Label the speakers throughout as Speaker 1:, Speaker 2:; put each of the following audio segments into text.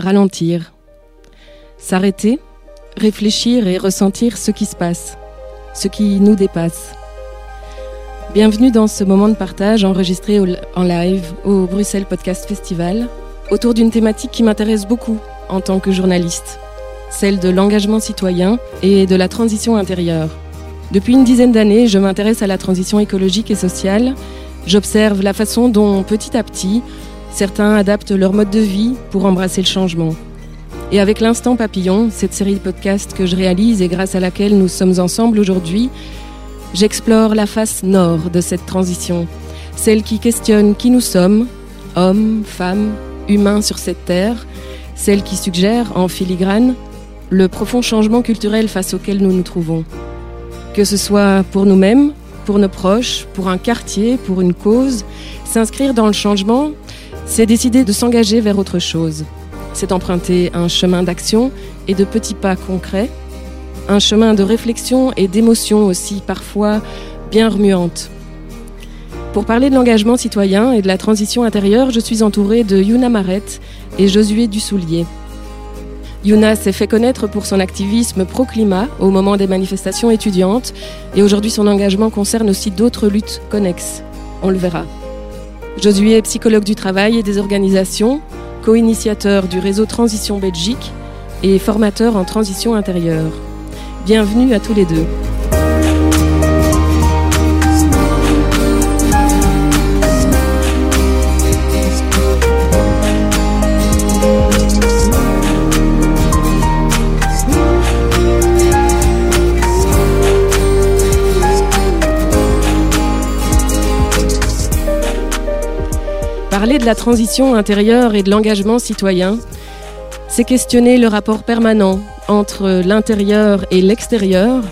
Speaker 1: ralentir. S'arrêter, réfléchir et ressentir ce qui se passe, ce qui nous dépasse. Bienvenue dans ce moment de partage enregistré en live au Bruxelles Podcast Festival autour d'une thématique qui m'intéresse beaucoup en tant que journaliste, celle de l'engagement citoyen et de la transition intérieure. Depuis une dizaine d'années, je m'intéresse à la transition écologique et sociale. J'observe la façon dont, petit à petit, certains adaptent leur mode de vie pour embrasser le changement. Et avec l'Instant Papillon, cette série de podcasts que je réalise et grâce à laquelle nous sommes ensemble aujourd'hui, j'explore la face nord de cette transition, celle qui questionne qui nous sommes, hommes, femmes, humains sur cette terre, celle qui suggère, en filigrane, le profond changement culturel face auquel nous nous trouvons. Que ce soit pour nous-mêmes, pour nos proches, pour un quartier, pour une cause, s'inscrire dans le changement, c'est décider de s'engager vers autre chose. C'est emprunter un chemin d'action et de petits pas concrets, un chemin de réflexion et d'émotion aussi parfois bien remuantes. Pour parler de l'engagement citoyen et de la transition intérieure, je suis entourée de Yuna Maret et Josué Dussoulier. Yuna s'est fait connaître pour son activisme pro-climat au moment des manifestations étudiantes et aujourd'hui son engagement concerne aussi d'autres luttes connexes. On le verra. Josué est psychologue du travail et des organisations, co-initiateur du réseau Transition Belgique et formateur en transition intérieure. Bienvenue à tous les deux. Parler de la transition intérieure et de l'engagement citoyen, c'est questionner le rapport permanent entre l'intérieur et l'extérieur,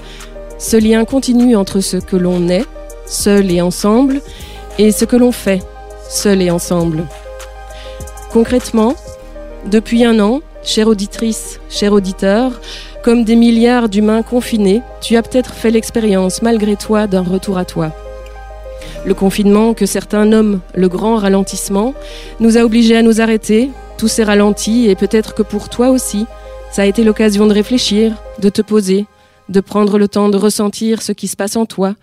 Speaker 1: ce lien continu entre ce que l'on est, seul et ensemble, et ce que l'on fait, seul et ensemble. Concrètement, depuis un an, chère auditrice, cher auditeur, comme des milliards d'humains confinés, tu as peut-être fait l'expérience malgré toi d'un retour à toi. Le confinement, que certains nomment le grand ralentissement, nous a obligés à nous arrêter, tous ces ralentis, et peut-être que pour toi aussi, ça a été l'occasion de réfléchir, de te poser, de prendre le temps de ressentir ce qui se passe en toi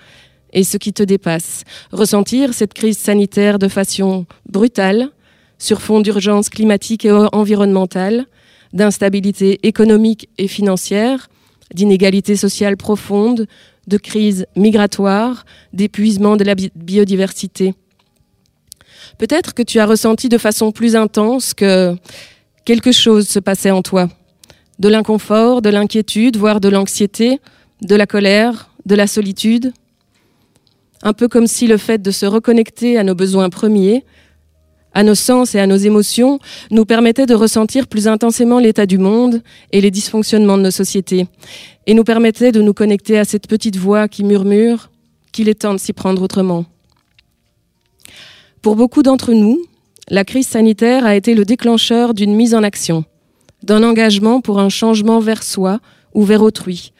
Speaker 1: et ce qui te dépasse. Ressentir cette crise sanitaire de façon brutale, sur fond d'urgence climatique et environnementale, d'instabilité économique et financière, d'inégalité sociale profonde, de crise migratoire, d'épuisement de la biodiversité. Peut-être que tu as ressenti de façon plus intense que quelque chose se passait en toi. De l'inconfort, de l'inquiétude, voire de l'anxiété, de la colère, de la solitude. Un peu comme si le fait de se reconnecter à nos besoins premiers, à nos sens et à nos émotions, nous permettait de ressentir plus intensément l'état du monde et les dysfonctionnements de nos sociétés, et nous permettait de nous connecter à cette petite voix qui murmure qu'il est temps de s'y prendre autrement. Pour beaucoup d'entre nous, la crise sanitaire a été le déclencheur d'une mise en action, d'un engagement pour un changement vers soi ou vers autrui.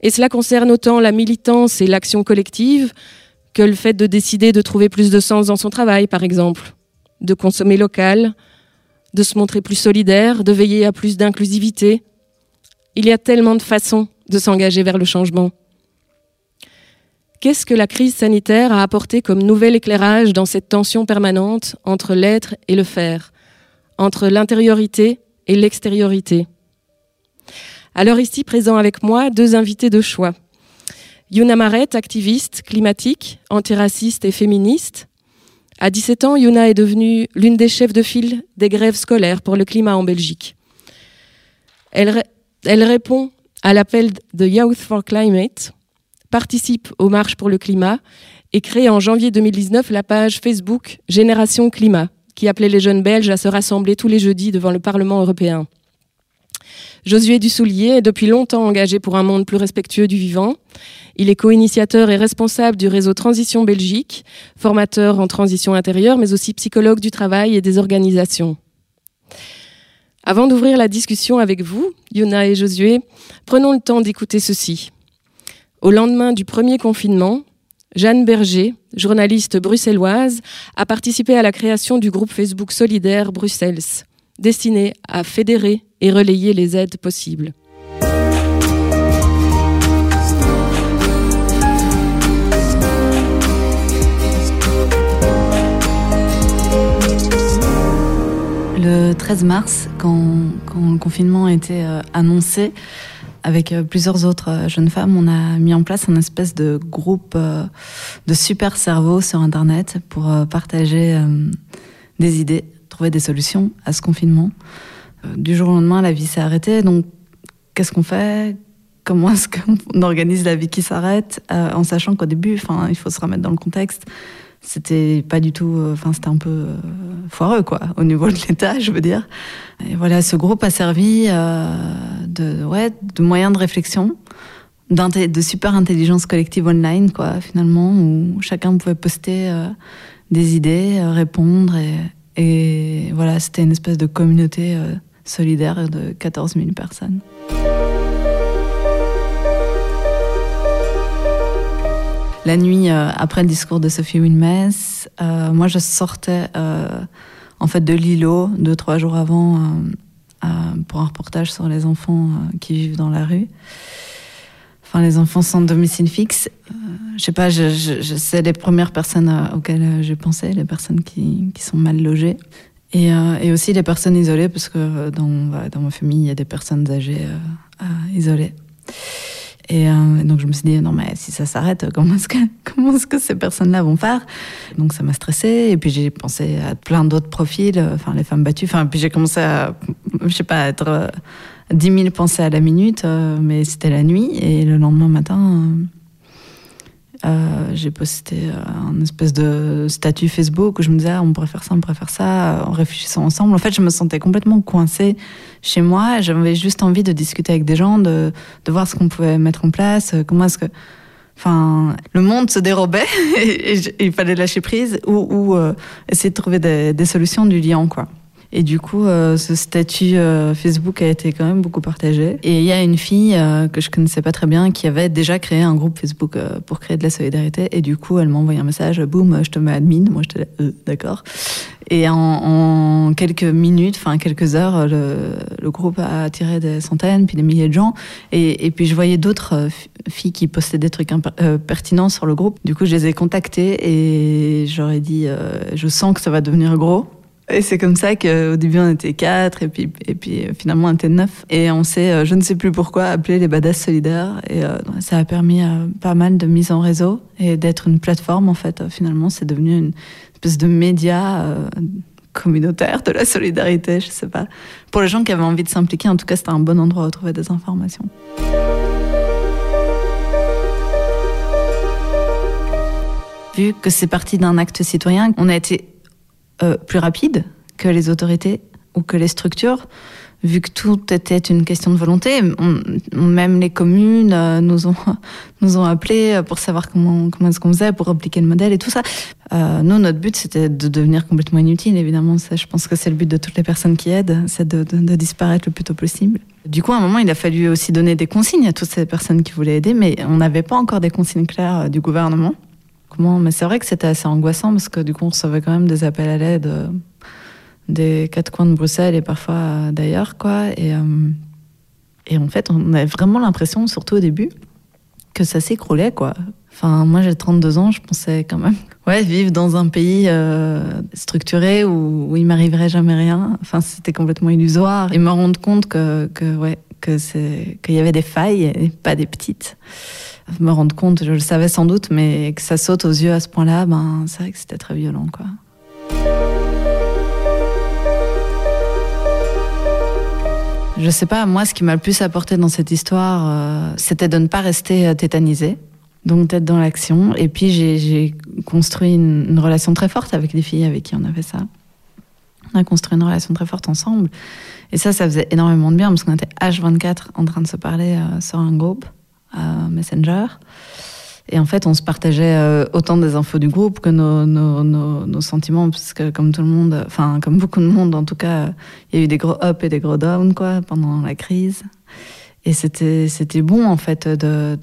Speaker 1: Et cela concerne autant la militance et l'action collective que le fait de décider de trouver plus de sens dans son travail, par exemple, de consommer local, de se montrer plus solidaire, de veiller à plus d'inclusivité. Il y a tellement de façons de s'engager vers le changement. Qu'est-ce que la crise sanitaire a apporté comme nouvel éclairage dans cette tension permanente entre l'être et le faire, entre l'intériorité et l'extériorité? Alors ici, présent avec moi, deux invités de choix. Yuna Maret, activiste climatique, antiraciste et féministe, à 17 ans, Yuna est devenue l'une des chefs de file des grèves scolaires pour le climat en Belgique. Elle, répond à l'appel de Youth for Climate, participe aux marches pour le climat et crée en janvier 2019 la page Facebook Génération Climat, qui appelait les jeunes Belges à se rassembler tous les jeudis devant le Parlement européen. Josué Dussoulier est depuis longtemps engagé pour un monde plus respectueux du vivant. Il est co-initiateur et responsable du réseau Transition Belgique, formateur en transition intérieure, mais aussi psychologue du travail et des organisations. Avant d'ouvrir la discussion avec vous, Yona et Josué, prenons le temps d'écouter ceci. Au lendemain du premier confinement, Jeanne Berger, journaliste bruxelloise, a participé à la création du groupe Facebook solidaire Bruxelles, destiné à fédérer et relayer les aides possibles.
Speaker 2: Le 13 mars, quand, le confinement a été euh, annoncé, avec euh, plusieurs autres euh, jeunes femmes, on a mis en place un espèce de groupe de super cerveaux sur Internet pour partager des idées, trouver des solutions à ce confinement. Du jour au lendemain, la vie s'est arrêtée, donc qu'est-ce qu'on fait? Comment est-ce qu'on organise la vie qui s'arrête en sachant qu'au début, enfin, il faut se remettre dans le contexte c'était pas du tout, euh, enfin c'était un peu euh, foireux quoi, au niveau de l'État, je veux dire. Et voilà, ce groupe a servi euh, de, ouais, de moyen de réflexion, de super intelligence collective online quoi, finalement, où chacun pouvait poster des idées, répondre et, et voilà, c'était une espèce de communauté solidaire de 14 000 personnes. La nuit, euh, après le discours de Sophie Wilmes, euh, moi je sortais euh, en fait de l'îlot deux, trois jours avant pour un reportage sur les enfants qui vivent dans la rue. Enfin, les enfants sans domicile fixe. je sais pas, c'est les premières personnes auxquelles j'ai pensé, les personnes qui sont mal logées. Et, et, aussi les personnes isolées, parce que dans, dans ma famille, il y a des personnes âgées isolées. Et euh, donc je me suis dit non mais si ça s'arrête, comment est-ce que comment est-ce que ces personnes-là vont faire? Donc ça m'a stressée et puis j'ai pensé à plein d'autres profils, euh, enfin les femmes battues. Enfin puis j'ai commencé à je sais pas être euh, dix mille pensées à la minute, mais c'était la nuit et le lendemain matin euh, j'ai posté euh, un espèce de statut Facebook où je me disais ah, on pourrait faire ça, on pourrait faire ça, euh, en réfléchissant ensemble. En fait, je me sentais complètement coincée chez moi. J'avais juste envie de discuter avec des gens, de, de voir ce qu'on pouvait mettre en place, comment est-ce que. Enfin, le monde se dérobait et, il fallait lâcher prise ou, essayer de trouver des, des solutions du lien, quoi. Et du coup, euh, ce statut euh, Facebook a été quand même beaucoup partagé. Et il y a une fille euh, que je connaissais pas très bien qui avait déjà créé un groupe Facebook pour créer de la solidarité. Et du coup, elle m'a envoyé un message, boum, je te mets admin. Moi, j'étais là, d'accord. Et en, quelques minutes, enfin quelques heures, le, groupe a attiré des centaines, puis des milliers de gens. Et puis je voyais d'autres filles qui postaient des trucs pertinents sur le groupe. Du coup, je les ai contactées et j'aurais dit, je sens que ça va devenir gros. Et c'est comme ça qu'au début on était quatre et puis, et puis finalement on était neuf. Et on s'est, euh, je ne sais plus pourquoi, appelé les Badass Solidaires. Et euh, ça a permis euh, pas mal de mise en réseau et d'être une plateforme en fait. Finalement c'est devenu une espèce de média communautaire de la solidarité, je sais pas. Pour les gens qui avaient envie de s'impliquer, en tout cas c'était un bon endroit où trouver des informations. Vu que c'est parti d'un acte citoyen, on a été euh, plus rapide que les autorités ou que les structures, vu que tout était une question de volonté. même les communes euh, nous ont nous ont appelés pour savoir comment comment est-ce qu'on faisait pour appliquer le modèle et tout ça. Euh, nous, notre but, c'était de devenir complètement inutile. Évidemment, je pense que c'est le but de toutes les personnes qui aident, c'est de, de, disparaître le plus tôt possible. Du coup, à un moment, il a fallu aussi donner des consignes à toutes ces personnes qui voulaient aider, mais on n'avait pas encore des consignes claires du gouvernement. Mais c'est vrai que c'était assez angoissant parce que du coup, on recevait quand même des appels à l'aide euh, des quatre coins de Bruxelles et parfois euh, d'ailleurs, quoi. Et, euh, et en fait, on avait vraiment l'impression, surtout au début, que ça s'écroulait, quoi. Enfin, moi, j'ai 32 ans, je pensais quand même, ouais, vivre dans un pays structuré où, où il m'arriverait jamais rien. Enfin, c'était complètement illusoire. Et me rendre compte que, que ouais, que c'est, qu'il y avait des failles et pas des petites me rendre compte, je le savais sans doute, mais que ça saute aux yeux à ce point-là, ben, c'est vrai que c'était très violent, quoi. Je sais pas, moi, ce qui m'a le plus apporté dans cette histoire, euh, c'était de ne pas rester euh, tétanisée, donc d'être dans l'action. Et puis, j'ai construit une, une, relation très forte avec les filles avec qui on avait ça. On a construit une relation très forte ensemble. Et ça, ça faisait énormément de bien parce qu'on était H24 en train de se parler euh, sur un groupe. Messenger. Et en fait, on se partageait euh, autant des infos du groupe que nos, nos, nos, sentiments, parce que comme tout le monde, enfin comme beaucoup de monde en tout cas, il y a eu des gros ups et des gros downs quoi pendant la crise. et c'était c'était bon en fait de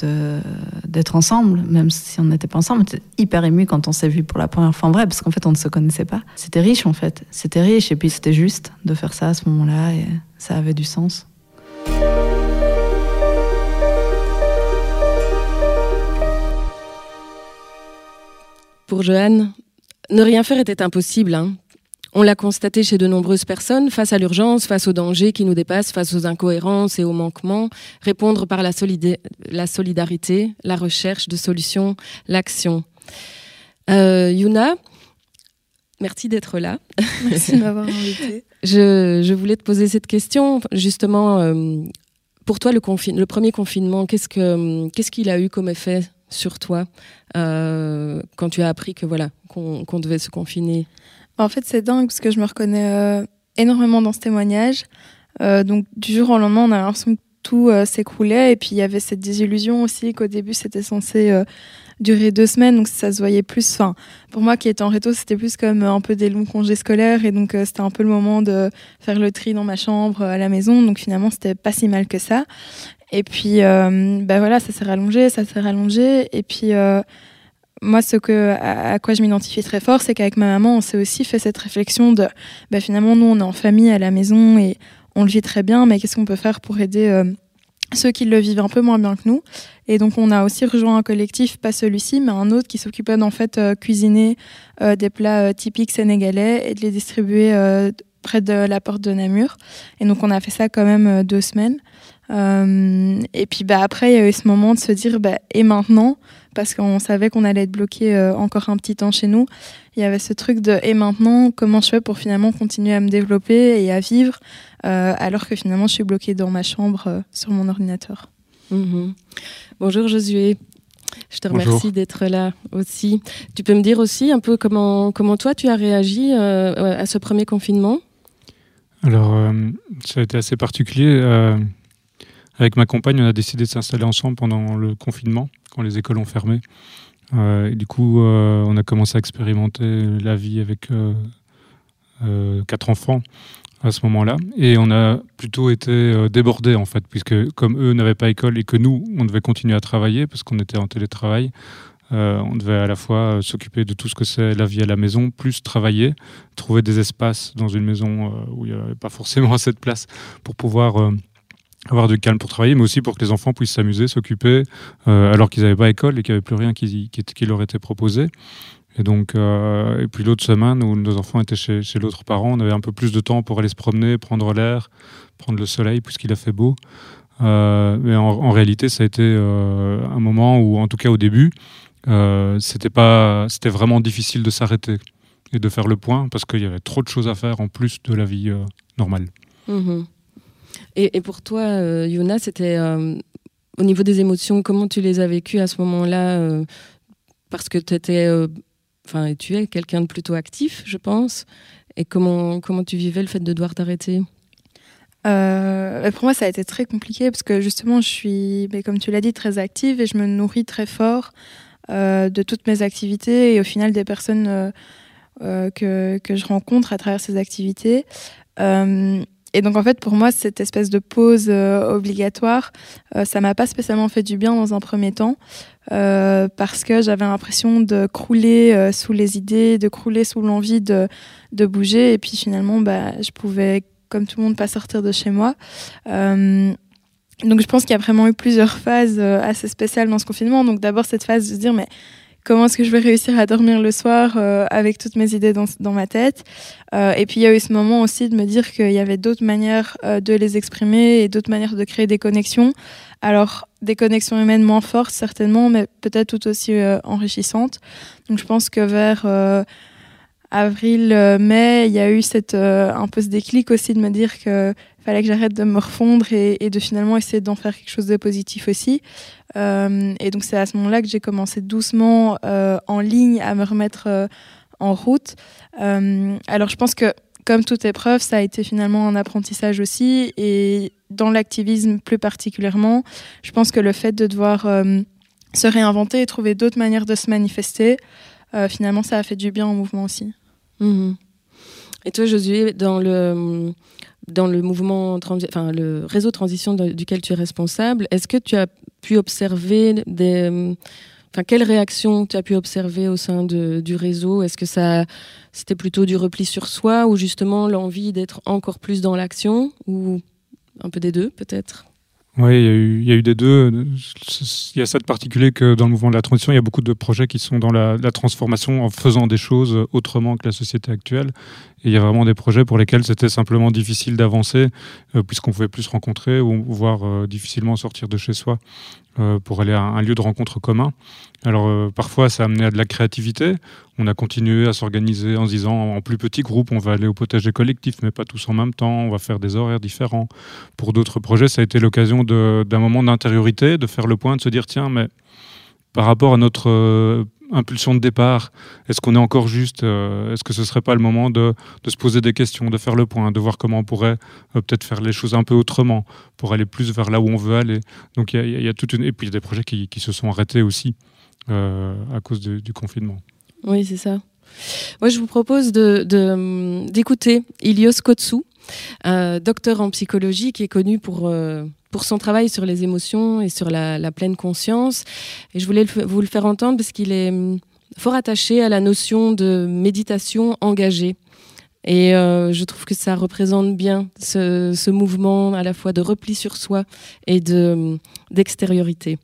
Speaker 2: d'être ensemble même si on n'était pas ensemble on était hyper ému quand on s'est vu pour la première fois en vrai parce qu'en fait on ne se connaissait pas c'était riche en fait c'était riche et puis c'était juste de faire ça à ce moment-là et ça avait du sens
Speaker 1: pour Joanne ne rien faire était impossible hein. On l'a constaté chez de nombreuses personnes, face à l'urgence, face aux dangers qui nous dépassent, face aux incohérences et aux manquements, répondre par la, la solidarité, la recherche de solutions, l'action. Euh, Yuna, merci d'être là.
Speaker 3: Merci de m'avoir invité.
Speaker 1: je, voulais te poser cette question, justement, euh, pour toi, le, le premier confinement, qu'est-ce qu'il a eu comme effet sur toi euh, quand tu as appris que voilà qu'on devait se confiner?
Speaker 3: En fait, c'est dingue parce que je me reconnais euh, énormément dans ce témoignage. Euh, donc, du jour au lendemain, on a l'impression que tout s'écroulait. Et puis, il y avait cette désillusion aussi qu'au début, c'était censé durer deux semaines. Donc, ça se voyait plus. Enfin, pour moi qui étais en réto, c'était plus comme un peu des longs congés scolaires. Et donc, c'était un peu le moment de faire le tri dans ma chambre à la maison. Donc, finalement, c'était pas si mal que ça. Et puis, ben voilà, ça s'est rallongé, ça s'est rallongé. Et puis, moi, ce que, à, quoi je m'identifie très fort, c'est qu'avec ma maman, on s'est aussi fait cette réflexion de bah, finalement, nous, on est en famille à la maison et on le vit très bien, mais qu'est-ce qu'on peut faire pour aider euh, ceux qui le vivent un peu moins bien que nous? Et donc, on a aussi rejoint un collectif, pas celui-ci, mais un autre qui s'occupait d'en fait euh, cuisiner euh, des plats typiques sénégalais et de les distribuer près de la porte de Namur. Et donc, on a fait ça quand même deux semaines. Et puis, bah, après, il y a eu ce moment de se dire, bah, et maintenant? Parce qu'on savait qu'on allait être bloqué euh, encore un petit temps chez nous. Il y avait ce truc de et maintenant, comment je fais pour finalement continuer à me développer et à vivre euh, alors que finalement je suis bloquée dans ma chambre euh, sur mon ordinateur?
Speaker 1: Mhm. Bonjour Josué. Je te remercie d'être là aussi. Tu peux me dire aussi un peu comment, comment toi tu as réagi à ce premier confinement?
Speaker 4: Alors, ça a été assez particulier. Avec ma compagne, on a décidé de s'installer ensemble pendant le confinement quand les écoles ont fermé. Euh, du coup, euh, on a commencé à expérimenter la vie avec euh, quatre enfants à ce moment-là. Et on a plutôt été débordés, en fait, puisque comme eux n'avaient pas école et que nous, on devait continuer à travailler parce qu'on était en télétravail, on devait à la fois s'occuper de tout ce que c'est la vie à la maison, plus travailler, trouver des espaces dans une maison où il n'y avait pas forcément assez de place pour pouvoir avoir du calme pour travailler, mais aussi pour que les enfants puissent s'amuser, s'occuper, euh, alors qu'ils n'avaient pas école et qu'il n'y avait plus rien qui, leur était proposé. Et donc, euh, et puis l'autre semaine où nos enfants étaient chez, l'autre parent, on avait un peu plus de temps pour aller se promener, prendre l'air, prendre le soleil, puisqu'il a fait beau. Euh, mais en, réalité, ça a été un moment où, en tout cas au début, c'était pas, c'était vraiment difficile de s'arrêter et de faire le point parce qu'il y avait trop de choses à faire en plus de la vie normale.
Speaker 1: Mmh et, pour toi, euh, Yuna, c'était euh, au niveau des émotions, comment tu les as vécues à ce moment-là euh, Parce que tu étais, enfin, tu es quelqu'un de plutôt actif, je pense. Et comment, comment tu vivais le fait de devoir t'arrêter?
Speaker 3: Pour moi, ça a été très compliqué parce que justement, je suis, mais comme tu l'as dit, très active et je me nourris très fort de toutes mes activités et au final des personnes que, que, je rencontre à travers ces activités. Et donc en fait pour moi cette espèce de pause euh, obligatoire, euh, ça m'a pas spécialement fait du bien dans un premier temps euh, parce que j'avais l'impression de crouler sous les idées, de crouler sous l'envie de, de bouger et puis finalement bah, je pouvais comme tout le monde pas sortir de chez moi. donc je pense qu'il y a vraiment eu plusieurs phases assez spéciales dans ce confinement. Donc d'abord cette phase de se dire mais comment est-ce que je vais réussir à dormir le soir euh, avec toutes mes idées dans, dans ma tête. Euh, et puis il y a eu ce moment aussi de me dire qu'il y avait d'autres manières euh, de les exprimer et d'autres manières de créer des connexions. Alors des connexions humaines moins fortes certainement, mais peut-être tout aussi enrichissantes. Donc je pense que vers avril, mai, il y a eu cette, un peu ce déclic aussi de me dire que fallait que j'arrête de me refondre et, de finalement essayer d'en faire quelque chose de positif aussi. Euh, et donc c'est à ce moment-là que j'ai commencé doucement euh, en ligne à me remettre euh, en route. alors je pense que comme toute épreuve, ça a été finalement un apprentissage aussi. Et dans l'activisme plus particulièrement, je pense que le fait de devoir se réinventer et trouver d'autres manières de se manifester, finalement ça a fait du bien au mouvement aussi.
Speaker 1: Mmh et toi, Josué, dans le dans le mouvement, enfin le réseau transition duquel tu es responsable, est-ce que tu as pu observer des, enfin quelles réactions tu as pu observer au sein du réseau? Est-ce que ça, c'était plutôt du repli sur soi ou justement l'envie d'être encore plus dans l'action ou un peu des deux peut-être?
Speaker 4: Oui, il y, a eu des deux. Il y a ça de particulier que dans le mouvement de la transition, il y a beaucoup de projets qui sont dans la, transformation en faisant des choses autrement que la société actuelle. Il y a vraiment des projets pour lesquels c'était simplement difficile d'avancer, euh, puisqu'on pouvait plus se rencontrer ou voire euh, difficilement sortir de chez soi. Euh, pour aller à un lieu de rencontre commun. Alors euh, parfois ça a amené à de la créativité. On a continué à s'organiser en se disant en plus petit groupe on va aller au potager collectif mais pas tous en même temps, on va faire des horaires différents. Pour d'autres projets ça a été l'occasion d'un moment d'intériorité, de faire le point, de se dire tiens mais par rapport à notre euh, impulsion de départ Est-ce qu'on est encore juste euh, Est-ce que ce serait pas le moment de, se poser des questions, de faire le point, de voir comment on pourrait euh, peut-être faire les choses un peu autrement pour aller plus vers là où on veut aller Donc il y, a toute une et puis il y a des projets qui, se sont arrêtés aussi euh, à cause du confinement.
Speaker 1: Oui, c'est ça. Moi, je vous propose d'écouter de, Ilios Kotsou, docteur en psychologie qui est connu pour pour son travail sur les émotions et sur la, pleine conscience. Et je voulais vous le faire entendre parce qu'il est hum, fort attaché à la notion de méditation engagée. Et euh, je trouve que ça représente bien ce, ce, mouvement à la fois de repli sur soi et hum, d'extériorité.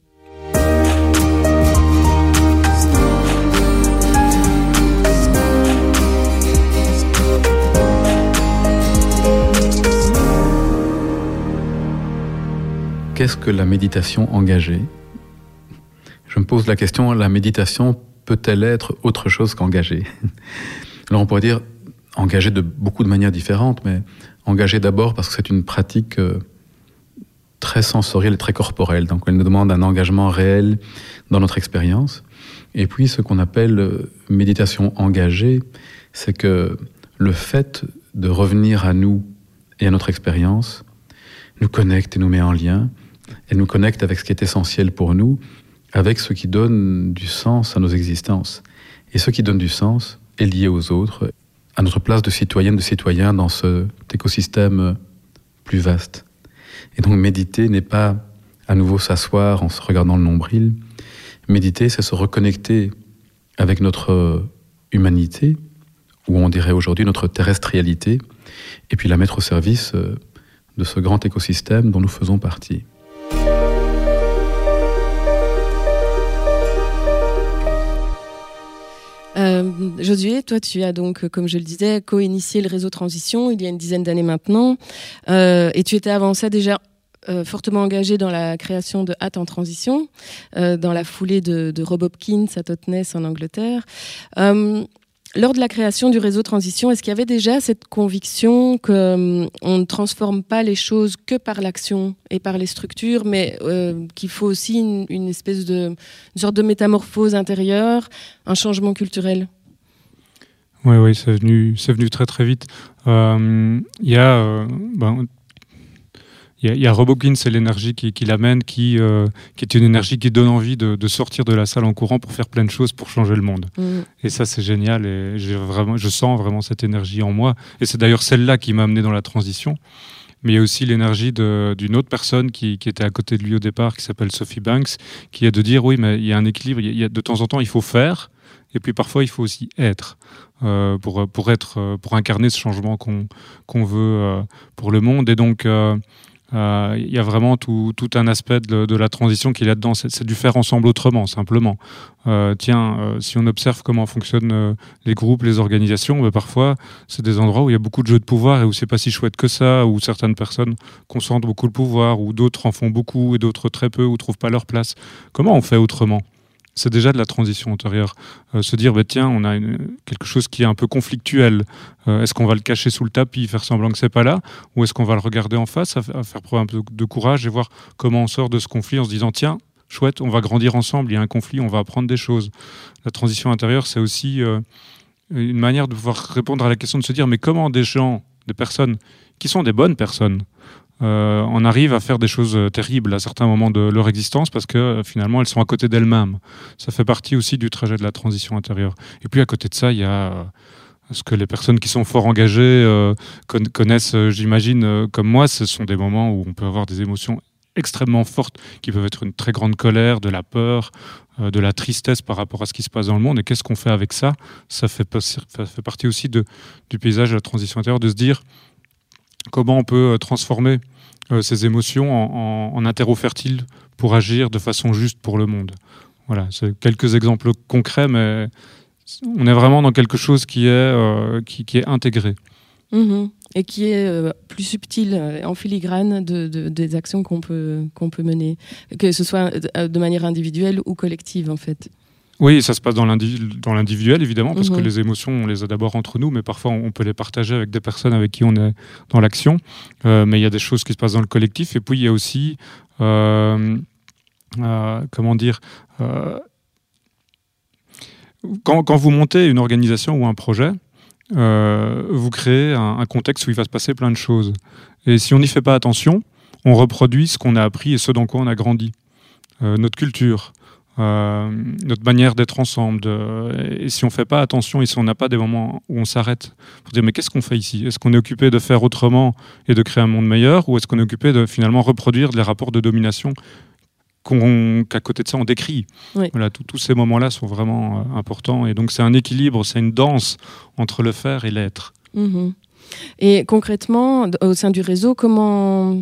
Speaker 5: Qu'est-ce que la méditation engagée? Je me pose la question, la méditation peut-elle être autre chose qu'engagée? Alors on pourrait dire engagée de beaucoup de manières différentes, mais engagée d'abord parce que c'est une pratique euh, très sensorielle et très corporelle. Donc elle nous demande un engagement réel dans notre expérience. Et puis ce qu'on appelle euh, méditation engagée, c'est que le fait de revenir à nous et à notre expérience nous connecte et nous met en lien elle nous connecte avec ce qui est essentiel pour nous, avec ce qui donne du sens à nos existences. Et ce qui donne du sens est lié aux autres, à notre place de citoyenne, de citoyen dans cet écosystème plus vaste. Et donc méditer n'est pas à nouveau s'asseoir en se regardant le nombril. Méditer, c'est se reconnecter avec notre humanité, ou on dirait aujourd'hui notre terrestrialité, et puis la mettre au service de ce grand écosystème dont nous faisons partie.
Speaker 1: Euh, Josué, toi, tu as donc, comme je le disais, co-initié le réseau Transition il y a une dizaine d'années maintenant, euh, et tu étais avant ça déjà euh, fortement engagé dans la création de Hâte en transition, dans la foulée de, de Rob Hopkins à Totnes en Angleterre. Lors de la création du réseau Transition, est-ce qu'il y avait déjà cette conviction qu'on euh, ne transforme pas les choses que par l'action et par les structures, mais euh, qu'il faut aussi une, espèce de une sorte de métamorphose intérieure, un changement culturel?
Speaker 4: Oui, oui, c'est venu, venu très très vite. Euh, il y a, ben, il y, a, Robokin, c'est l'énergie qui, l'amène, qui, euh, qui est une énergie qui donne envie de, sortir de la salle en courant pour faire plein de choses pour changer le monde. Mm. Et ça, c'est génial. Et vraiment, je sens vraiment cette énergie en moi. Et c'est d'ailleurs celle-là qui m'a amené dans la transition. Mais il y a aussi l'énergie d'une autre personne qui, était à côté de lui au départ, qui s'appelle Sophie Banks, qui est de dire oui, mais il y a un équilibre. Il y a, de temps en temps, il faut faire. Et puis parfois, il faut aussi être euh, pour, pour, être, euh, pour incarner ce changement qu'on qu'on veut pour le monde. Et donc, euh, il y a vraiment tout, un aspect de, la transition qui est là-dedans. C'est du faire ensemble autrement, simplement. Euh, tiens, euh, si on observe comment fonctionnent les groupes, les organisations, bah, parfois, c'est des endroits où il y a beaucoup de jeux de pouvoir et où c'est pas si chouette que ça, où certaines personnes concentrent beaucoup le pouvoir, où d'autres en font beaucoup et d'autres très peu, ou trouvent pas leur place. Comment on fait autrement? C'est déjà de la transition antérieure. Euh, se dire, bah, tiens, on a quelque chose qui est un peu conflictuel. Euh, est-ce qu'on va le cacher sous le tapis, faire semblant que c'est pas là, ou est-ce qu'on va le regarder en face, faire preuve un peu de courage et voir comment on sort de ce conflit en se disant, tiens, chouette, on va grandir ensemble, il y a un conflit, on va apprendre des choses. La transition intérieure, c'est aussi euh, une manière de pouvoir répondre à la question de se dire, mais comment des gens, des personnes qui sont des bonnes personnes, euh, on arrive à faire des choses euh, terribles à certains moments de leur existence parce que euh, finalement elles sont à côté d'elles-mêmes. Ça fait partie aussi du trajet de la transition intérieure. Et puis à côté de ça, il y a Ce que les personnes qui sont fort engagées connaissent, j'imagine, comme moi, ce sont des moments où on peut avoir des émotions extrêmement fortes, qui peuvent être une très grande colère, de la peur, de la tristesse par rapport à ce qui se passe dans le monde. Et qu'est-ce qu'on fait avec ça? Ça fait, partie aussi du paysage de la transition intérieure, de se dire comment on peut euh, transformer euh, ces émotions en, en, en fertile pour agir de façon juste pour le monde. Voilà, c'est quelques exemples concrets, mais on est vraiment dans quelque chose qui est, qui, est intégré.
Speaker 1: Mmh et qui est euh, plus subtil, euh, en filigrane de, des actions qu'on peut, qu'on peut mener, que ce soit euh, de manière individuelle ou collective en fait.
Speaker 4: Oui, ça se passe dans l'individuel, évidemment, parce que mhm. les émotions, on les a d'abord entre nous, mais parfois on peut les partager avec des personnes avec qui on est dans l'action. mais il y a des choses qui se passent dans le collectif. Et puis il y a aussi, comment dire, quand, quand, vous montez une organisation ou un projet, euh, vous créez un, contexte où il va se passer plein de choses. Et si on n'y fait pas attention, on reproduit ce qu'on a appris et ce dans quoi on a grandi. Euh, notre culture, euh, notre manière d'être ensemble. et si on ne fait pas attention et si on n'a pas des moments où on s'arrête pour dire mais qu'est-ce qu'on fait ici? Est-ce qu'on est occupé de faire autrement et de créer un monde meilleur ou est-ce qu'on est occupé de finalement reproduire les rapports de domination qu'à côté de ça, on décrit? Voilà, tous ces moments-là sont vraiment euh, importants. Et donc, c'est un équilibre, c'est une danse entre le faire et l'être.
Speaker 1: Mhm. Et concrètement, au sein du réseau, comment.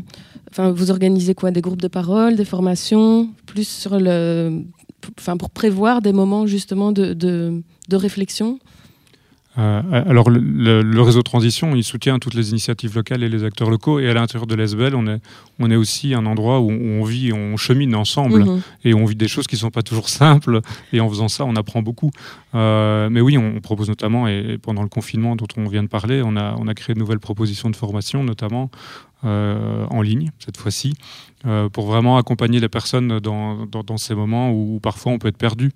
Speaker 1: Enfin, vous organisez quoi? Des groupes de parole, des formations Plus sur le. Enfin, pour prévoir des moments justement de, de, réflexion
Speaker 4: alors, le, réseau Transition, il soutient toutes les initiatives locales et les acteurs locaux. Et à l'intérieur de l'ESBEL, on est, on est aussi un endroit où on vit, on chemine ensemble. Mhm. Et on vit des choses qui ne sont pas toujours simples. Et en faisant ça, on apprend beaucoup. Euh, mais oui, on propose notamment, et pendant le confinement dont on vient de parler, on a, on a créé de nouvelles propositions de formation, notamment euh, en ligne, cette fois-ci, pour vraiment accompagner les personnes dans, dans, ces moments où, parfois on peut être perdu.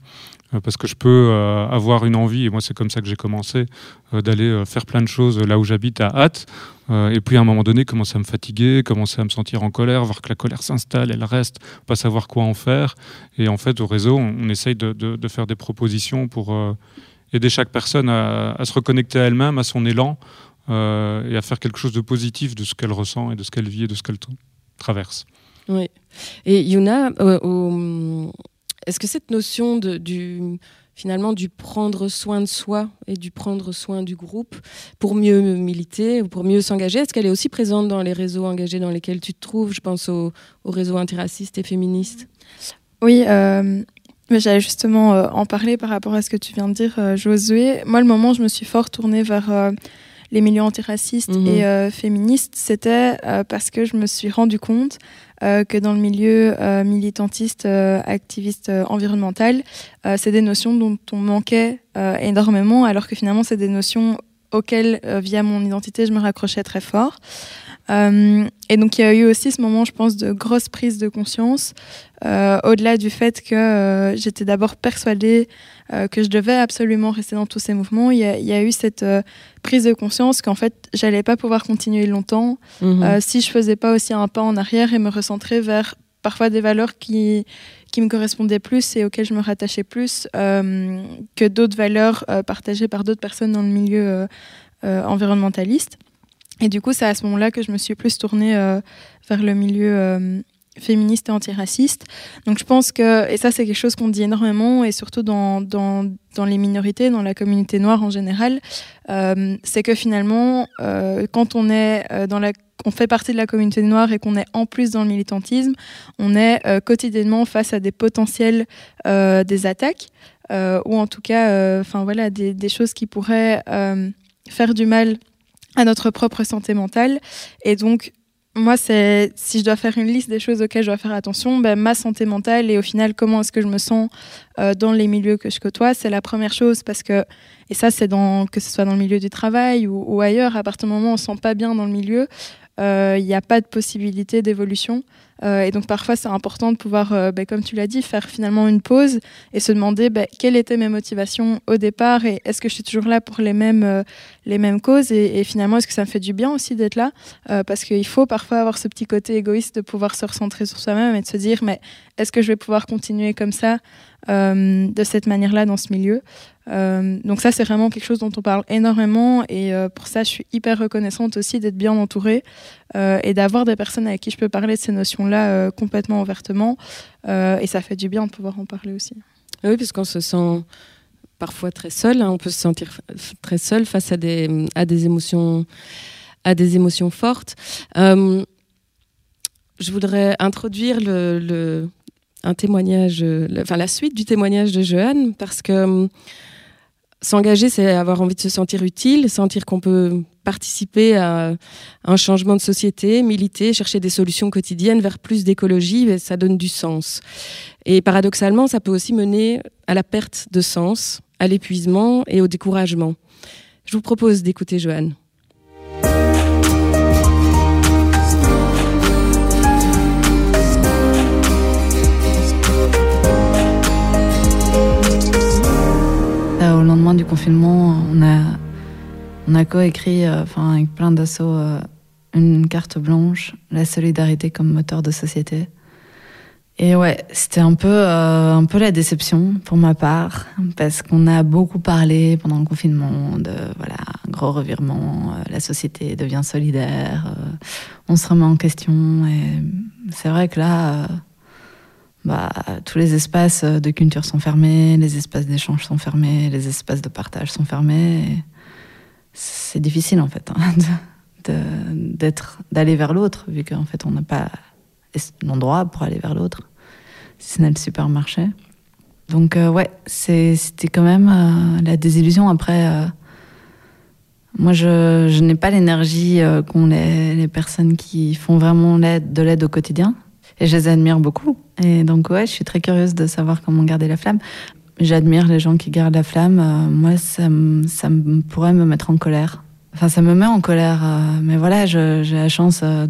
Speaker 4: Euh, parce que je peux euh, avoir une envie, et moi c'est comme ça que j'ai commencé, euh, d'aller faire plein de choses là où j'habite à hâte, et puis à un moment donné commencer à me fatiguer, commencer à me sentir en colère, voir que la colère s'installe, elle reste, pas savoir quoi en faire. Et en fait au réseau, on, essaye de, faire des propositions pour aider chaque personne à, se reconnecter à elle-même, à son élan, et à faire quelque chose de positif de ce qu'elle ressent et de ce qu'elle vit et de ce qu'elle traverse.
Speaker 1: Oui. Et Yuna, au est-ce que cette notion de, du, finalement du prendre soin de soi et du prendre soin du groupe pour mieux militer ou pour mieux s'engager, est-ce qu'elle est aussi présente dans les réseaux engagés dans lesquels tu te trouves? Je pense aux au réseaux antiracistes et féministes.
Speaker 3: Oui, euh, j'allais justement euh, en parler par rapport à ce que tu viens de dire, euh, Josué. Moi, le moment où je me suis fort tournée vers les milieux antiracistes mhm. et féministes, c'était parce que je me suis rendu compte euh, que dans le milieu euh, militantiste, euh, activiste environnemental, c'est des notions dont on manquait énormément, alors que finalement, c'est des notions auxquelles, via mon identité, je me raccrochais très fort. Et donc il y a eu aussi ce moment, je pense, de grosse prise de conscience, au-delà du fait que j'étais d'abord persuadée euh, que je devais absolument rester dans tous ces mouvements, il y a, eu cette euh, prise de conscience qu'en fait, j'allais pas pouvoir continuer longtemps mhm. euh, si je faisais pas aussi un pas en arrière et me recentrer vers parfois des valeurs qui, qui me correspondaient plus et auxquelles je me rattachais plus que d'autres valeurs partagées par d'autres personnes dans le milieu environnementaliste. Et du coup, c'est à ce moment-là que je me suis plus tournée vers le milieu féministe et antiraciste. Donc je pense que, et ça c'est quelque chose qu'on dit énormément, et surtout dans, dans, dans, les minorités, dans la communauté noire en général, euh, c'est que finalement, euh, quand on est euh, dans la on fait partie de la communauté noire et qu'on est en plus dans le militantisme, on est quotidiennement face à des potentiels des attaques ou en tout cas, enfin voilà, des, des, choses qui pourraient faire du mal à notre propre santé mentale. Et donc, moi, c'est si je dois faire une liste des choses auxquelles je dois faire attention, ben, ma santé mentale et au final comment est-ce que je me sens euh, dans les milieux que je côtoie, c'est la première chose parce que et ça c'est dans que ce soit dans le milieu du travail ou, ailleurs, à partir du moment où on se sent pas bien dans le milieu, il euh, n'y a pas de possibilité d'évolution. Euh, et donc parfois c'est important de pouvoir, euh, ben, comme tu l'as dit, faire finalement une pause et se demander ben, quelles étaient mes motivations au départ et est-ce que je suis toujours là pour les mêmes, les mêmes causes et, finalement est-ce que ça me fait du bien aussi d'être là? Parce qu'il faut parfois avoir ce petit côté égoïste de pouvoir se recentrer sur soi-même et de se dire mais est-ce que je vais pouvoir continuer comme ça de cette manière-là dans ce milieu? Euh, donc ça, c'est vraiment quelque chose dont on parle énormément et euh, pour ça, je suis hyper reconnaissante aussi d'être bien entourée euh, et d'avoir des personnes avec qui je peux parler de ces notions-là complètement ouvertement et ça fait du bien de pouvoir en parler aussi.
Speaker 1: Oui, parce qu'on se sent parfois très seul, hein. on peut se sentir très seul face à des, à des, émotions, à des émotions fortes. je voudrais introduire le, un témoignage, enfin la suite du témoignage de Johan, parce que S'engager, c'est avoir envie de se sentir utile, sentir qu'on peut participer à un changement de société, militer, chercher des solutions quotidiennes vers plus d'écologie, ça donne du sens. Et paradoxalement, ça peut aussi mener à la perte de sens, à l'épuisement et au découragement. Je vous propose d'écouter Joanne.
Speaker 2: Au lendemain du confinement, on a, coécrit, euh, enfin, avec plein d'assauts, euh, une carte blanche, la solidarité comme moteur de société. Et ouais, c'était un peu, euh, un peu la déception pour ma part, parce qu'on a beaucoup parlé pendant le confinement de voilà, un gros revirement, la société devient solidaire, on se remet en question. Et c'est vrai que là, bah, tous les espaces de culture sont fermés, les espaces d'échange sont fermés, les espaces de partage sont fermés. C'est difficile en fait hein, d'être, d'aller vers l'autre, vu qu'en fait on n'a pas l'endroit pour aller vers l'autre, si ce n'est le supermarché. Donc euh, ouais, c'était quand même euh, la désillusion. Après, euh, moi je, n'ai pas l'énergie qu'ont les, personnes qui font vraiment de l'aide au quotidien. Et je les admire beaucoup. Et donc, ouais, je suis très curieuse de savoir comment garder la flamme. J'admire les gens qui gardent la flamme. Euh, moi, ça, ça pourrait me mettre en colère. Enfin, ça me met en colère. Euh, mais voilà, j'ai la chance euh,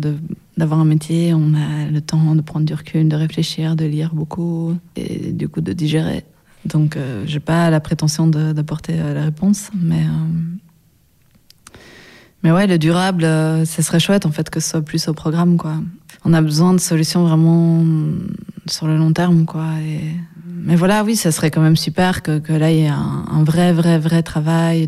Speaker 2: d'avoir un métier. On a le temps de prendre du recul, de réfléchir, de lire beaucoup et du coup de digérer. Donc, j'ai pas la prétention d'apporter la réponse, mais mais ouais, le durable, ça serait chouette en fait que ce soit plus au programme, quoi on a besoin de solutions vraiment sur le long terme, quoi. Mais voilà, oui, ça serait quand même super que, là, il y ait un, vrai, vrai, vrai travail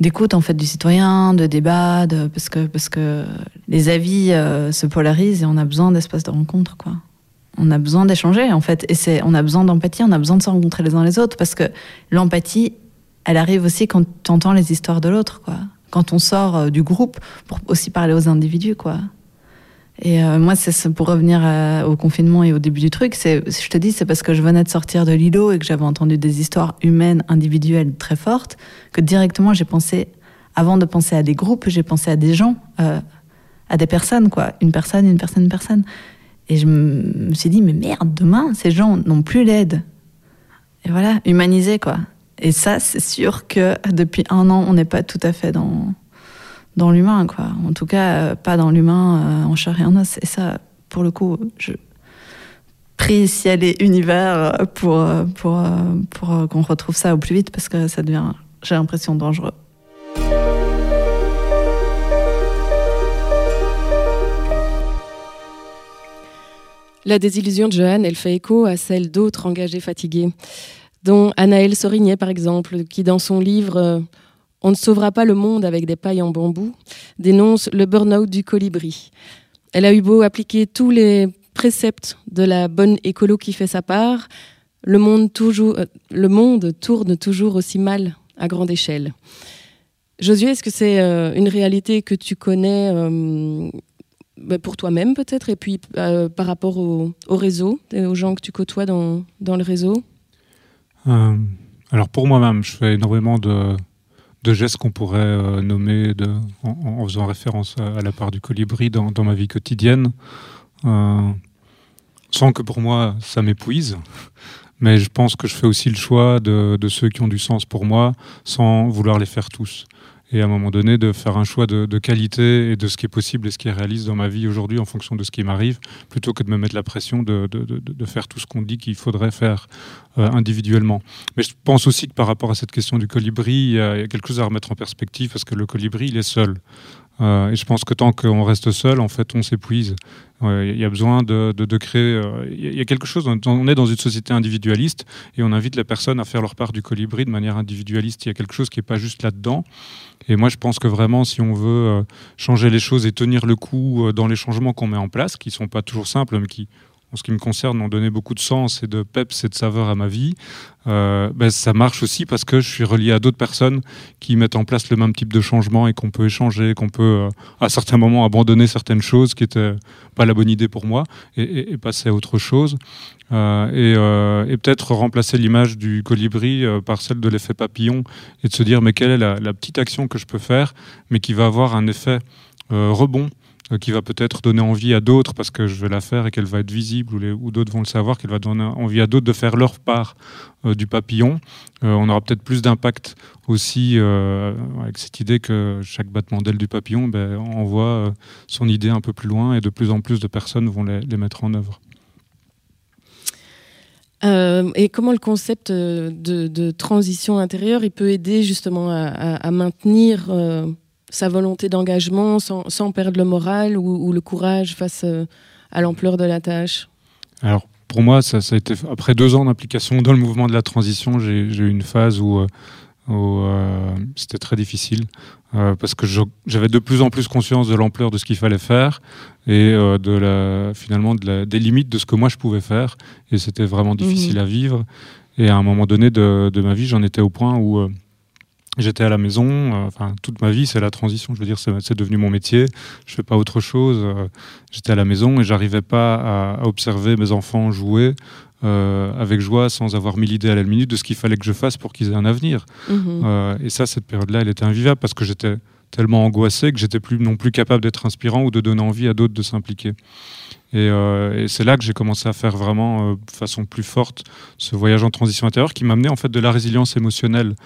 Speaker 2: d'écoute en fait du citoyen, de débat, de, parce que parce que les avis euh, se polarisent et on a besoin d'espaces de rencontre, quoi. On a besoin d'échanger en fait, et c'est on a besoin d'empathie, on a besoin de se rencontrer les uns les autres, parce que l'empathie, elle arrive aussi quand tu entends les histoires de l'autre, quoi. Quand on sort euh, du groupe pour aussi parler aux individus, quoi. Et euh, moi, c'est pour revenir au confinement et au début du truc, je te dis, c'est parce que je venais de sortir de l'îlot et que j'avais entendu des histoires humaines, individuelles très fortes, que directement j'ai pensé, avant de penser à des groupes, j'ai pensé à des gens, euh, à des personnes, quoi. Une personne, une personne, une personne. Et je me suis dit, mais merde, demain, ces gens n'ont plus l'aide. Et voilà, humaniser, quoi. Et ça, c'est sûr que depuis un an, on n'est pas tout à fait dans, dans l'humain, quoi. En tout cas, euh, pas dans l'humain euh, en chair et en os. Et ça, pour le coup, je prie ciel et univers pour, pour, pour qu'on retrouve ça au plus vite parce que ça devient, j'ai l'impression, dangereux.
Speaker 1: La désillusion de Johan, elle fait écho à celle d'autres engagés fatigués, dont Anaël Sorignet, par exemple, qui, dans son livre on ne sauvera pas le monde avec des pailles en bambou, dénonce le burn-out du colibri. Elle a eu beau appliquer tous les préceptes de la bonne écolo qui fait sa part, le monde, euh, tourne toujours aussi mal à grande échelle. Josué, est-ce que c'est euh, une réalité que tu connais euh, bah, pour toi-même peut-être, et puis par rapport au, réseau, aux gens que tu côtoies dans le réseau?
Speaker 4: Alors pour moi-même, je fais énormément de, gestes qu'on pourrait euh, nommer en, faisant référence à, la part du colibri dans, ma vie quotidienne, euh, sans que pour moi ça m'épuise. Mais je pense que je fais aussi le choix de, ceux qui ont du sens pour moi, sans vouloir les faire tous. Et à un moment donné de faire un choix de, qualité et de ce qui est possible et ce qui est réaliste dans ma vie aujourd'hui en fonction de ce qui m'arrive, plutôt que de me mettre la pression de, de faire tout ce qu'on dit qu'il faudrait faire euh, individuellement. Mais je pense aussi que par rapport à cette question du colibri, il y, a, quelque chose à remettre en perspective parce que le colibri, il est seul. Euh, et je pense que tant qu'on reste seul, en fait, on s'épuise. Il y a besoin de, créer. Euh, il y a quelque chose. On est dans une société individualiste et on invite les personnes à faire leur part du colibri de manière individualiste. Il y a quelque chose qui n'est pas juste là-dedans. Et moi, je pense que vraiment, si on veut euh, changer les choses et tenir le coup dans les changements qu'on met en place, qui ne sont pas toujours simples, mais qui en ce qui me concerne, ont donné beaucoup de sens et de peps et de saveur à ma vie, euh, ben, ça marche aussi parce que je suis relié à d'autres personnes qui mettent en place le même type de changement et qu'on peut échanger, qu'on peut euh, à certains moments abandonner certaines choses qui n'étaient pas la bonne idée pour moi et, passer à autre chose. Euh, et, peut-être remplacer l'image du colibri par celle de l'effet papillon et de se dire mais quelle est la, petite action que je peux faire mais qui va avoir un effet rebond qui va peut-être donner envie à d'autres parce que je vais la faire et qu'elle va être visible ou, d'autres vont le savoir, qu'elle va donner envie à d'autres de faire leur part euh, du papillon. Euh, on aura peut-être plus d'impact aussi avec cette idée que chaque battement d'aile du papillon ben, envoie son idée un peu plus loin et de plus en plus de personnes vont les, mettre en œuvre.
Speaker 1: et comment le concept de, transition intérieure il peut aider justement à maintenir sa volonté d'engagement sans, perdre le moral ou, le courage face euh, à l'ampleur de la tâche?
Speaker 4: Alors, pour moi, ça, a été après deux ans d'implication dans le mouvement de la transition, j'ai eu une phase où, euh, euh, c'était très difficile parce que j'avais de plus en plus conscience de l'ampleur de ce qu'il fallait faire et de la, finalement de des limites de ce que moi je pouvais faire et c'était vraiment difficile mmh. à vivre. Et à un moment donné de, de ma vie, j'en étais au point où J'étais à la maison, euh, enfin toute ma vie c'est la transition, je veux dire c'est devenu mon métier, je fais pas autre chose. Euh, j'étais à la maison et j'arrivais pas à, observer mes enfants jouer euh, avec joie sans avoir mis l'idée à la minute de ce qu'il fallait que je fasse pour qu'ils aient un avenir. Mhm. et ça, cette période-là, elle était invivable parce que j'étais tellement angoissé que j'étais plus non plus capable d'être inspirant ou de donner envie à d'autres de s'impliquer. Et, et c'est là que j'ai commencé à faire vraiment de façon plus forte ce voyage en transition intérieure qui m'a amené en fait de la résilience émotionnelle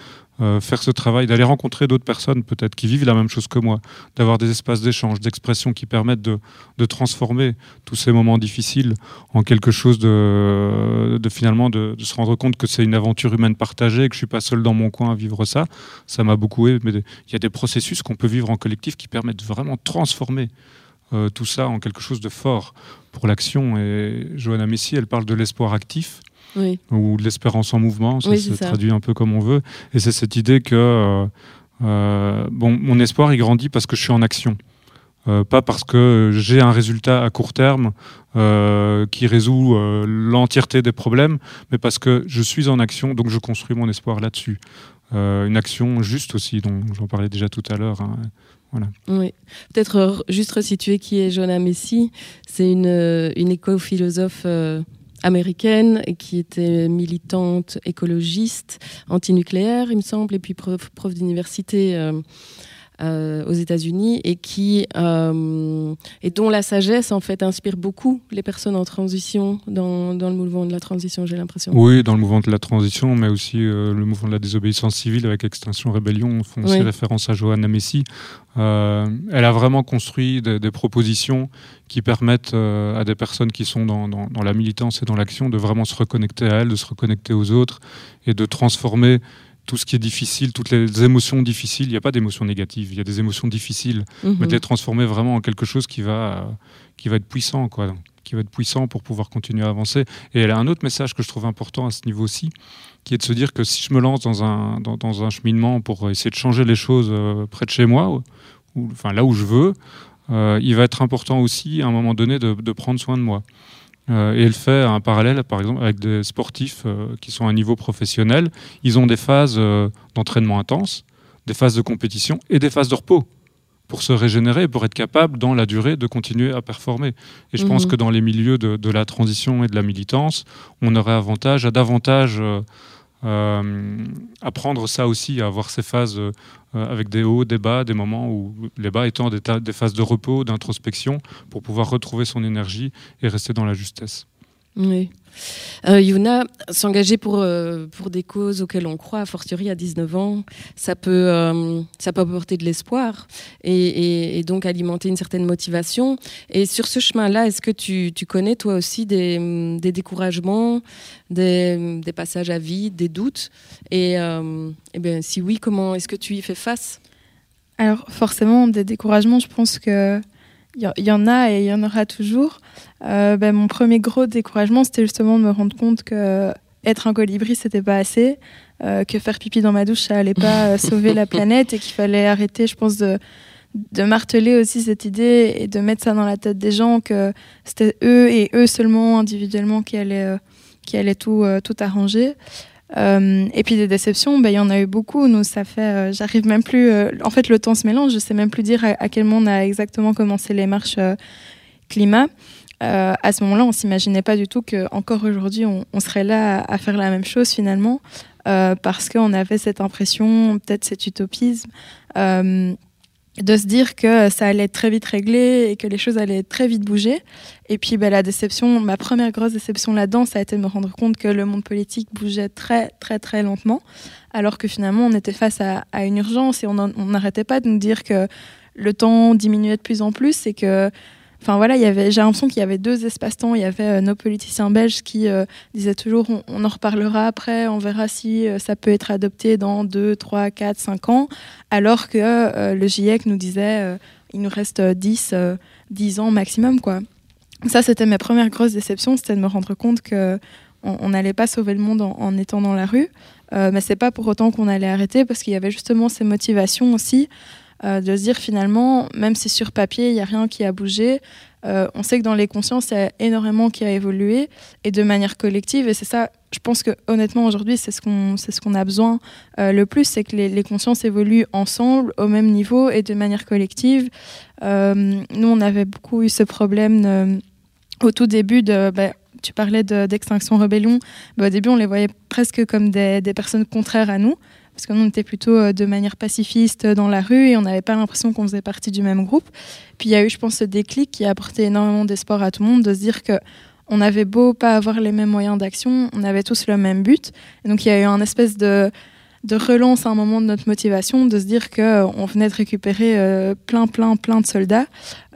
Speaker 4: euh, faire ce travail, d'aller rencontrer d'autres personnes peut-être qui vivent la même chose que moi, d'avoir des espaces d'échange, d'expression qui permettent de, transformer tous ces moments difficiles en quelque chose de, finalement de, se rendre compte que c'est une aventure humaine partagée, que je suis pas seul dans mon coin à vivre ça. Ça m'a beaucoup aidé. Mais il y a des processus qu'on peut vivre en collectif qui permettent vraiment de transformer euh, tout ça en quelque chose de fort pour l'action. Et Johanna Messi, elle parle de l'espoir actif ou de l'espérance en mouvement, ça se traduit un peu comme on veut. Et c'est cette idée que euh, euh, bon, mon espoir il grandit parce que je suis en action. Euh, pas parce que j'ai un résultat à court terme qui résout l'entièreté des problèmes, mais parce que je suis en action, donc je construis mon espoir là-dessus. une action juste aussi, dont j'en parlais déjà tout à l'heure. Hein. Voilà.
Speaker 1: Oui. Peut-être juste resituer qui est Jonah Messi. C'est une, une éco-philosophe américaine qui était militante écologiste, antinucléaire, il me semble, et puis prof, d'université. Euh, aux États-Unis et qui euh, et dont la sagesse en fait inspire beaucoup les personnes en transition dans, dans le mouvement de la transition, j'ai l'impression.
Speaker 4: Oui, dans le mouvement de la transition, mais aussi euh, le mouvement de la désobéissance civile avec Extinction Rébellion font aussi référence à Johanna Messi. elle a vraiment construit des, propositions qui permettent à des personnes qui sont dans, dans, dans la militance et dans l'action de vraiment se reconnecter à elles, de se reconnecter aux autres et de transformer tout ce qui est difficile, toutes les émotions difficiles, il n'y a pas d'émotions négatives, il y a des émotions difficiles, mhm. mais de les transformer vraiment en quelque chose qui va, qui va être puissant, quoi, qui va être puissant pour pouvoir continuer à avancer. Et elle a un autre message que je trouve important à ce niveau aussi, qui est de se dire que si je me lance dans un, dans, un cheminement pour essayer de changer les choses euh, près de chez moi, ou, enfin là où je veux, euh, il va être important aussi à un moment donné de, de prendre soin de moi. Euh, et elle fait un parallèle, par exemple, avec des sportifs euh, qui sont à un niveau professionnel. Ils ont des phases euh, d'entraînement intense, des phases de compétition et des phases de repos pour se régénérer, pour être capable, dans la durée, de continuer à performer. Et je pense mhm. que dans les milieux de, de, la transition et de la militance, on aurait avantage à davantage apprendre ça aussi, à avoir ces phases avec des hauts, des bas, des moments où les bas étant des, des phases de repos, d'introspection, pour pouvoir retrouver son énergie et rester dans la justesse.
Speaker 1: Oui. Euh, Yuna, s'engager pour, euh, pour des causes auxquelles on croit, a fortiori à 19 ans, ça peut, euh, ça peut apporter de l'espoir et, donc alimenter une certaine motivation. Et sur ce chemin-là, est-ce que tu, tu, connais toi aussi des, des découragements, des, des, passages à vide, des doutes? Et, et bien, si oui, comment est-ce que tu y fais face?
Speaker 3: Alors forcément, des découragements, je pense que il y, en a et il y en aura toujours. Euh, ben, mon premier gros découragement, c'était justement de me rendre compte que être un colibri, c'était pas assez, euh, que faire pipi dans ma douche, ça allait pas euh, sauver la planète et qu'il fallait arrêter, je pense, de, de marteler aussi cette idée et de mettre ça dans la tête des gens que c'était eux et eux seulement individuellement qui allaient, qui allaient tout, tout arranger. Euh, et puis des déceptions, ben, il y en a eu beaucoup. Nous, ça fait, euh, j'arrive même plus. Euh, en fait, le temps se mélange. Je sais même plus dire à, quel moment on a exactement commencé les marches climat. à ce moment-là, on s'imaginait pas du tout que encore aujourd'hui, on, serait là à, faire la même chose finalement, parce qu'on avait cette impression, peut-être cet utopisme de se dire que ça allait être très vite réglé et que les choses allaient très vite bouger. Et puis bah, la déception, ma première grosse déception là-dedans, ça a été de me rendre compte que le monde politique bougeait très très très lentement, alors que finalement on était face à, une urgence et on n'arrêtait pas de nous dire que le temps diminuait de plus en plus et que Enfin voilà, j'ai l'impression qu'il y avait deux espaces-temps. Il y avait euh, nos politiciens belges qui euh, disaient toujours on, en reparlera après, on verra si euh, ça peut être adopté dans 2, 3, 4, 5 ans. Alors que le GIEC nous disait il nous reste 10, 10 ans maximum. quoi. Ça, c'était mes premières grosses déceptions, c'était de me rendre compte que on n'allait pas sauver le monde en, étant dans la rue. mais c'est pas pour autant qu'on allait arrêter parce qu'il y avait justement ces motivations aussi euh, de se dire finalement, même si sur papier, il n'y a rien qui a bougé, euh, on sait que dans les consciences, il y a énormément qui a évolué et de manière collective. Et c'est ça, je pense que honnêtement, aujourd'hui, c'est ce qu'on ce a besoin euh, le plus, c'est que les, consciences évoluent ensemble, au même niveau et de manière collective. nous, on avait beaucoup eu ce problème au tout début de. Bah, tu parlais d'Extinction Rebellion. Bah, au début, on les voyait presque comme des, des personnes contraires à nous parce que nous, on était plutôt euh, de manière pacifiste dans la rue et on n'avait pas l'impression qu'on faisait partie du même groupe. Puis il y a eu, je pense, ce déclic qui a apporté énormément d'espoir à tout le monde de se dire que on avait beau pas avoir les mêmes moyens d'action, on avait tous le même but. Et donc il y a eu un espèce de de relance à un moment de notre motivation, de se dire qu'on euh, venait de récupérer euh, plein, plein, plein de soldats.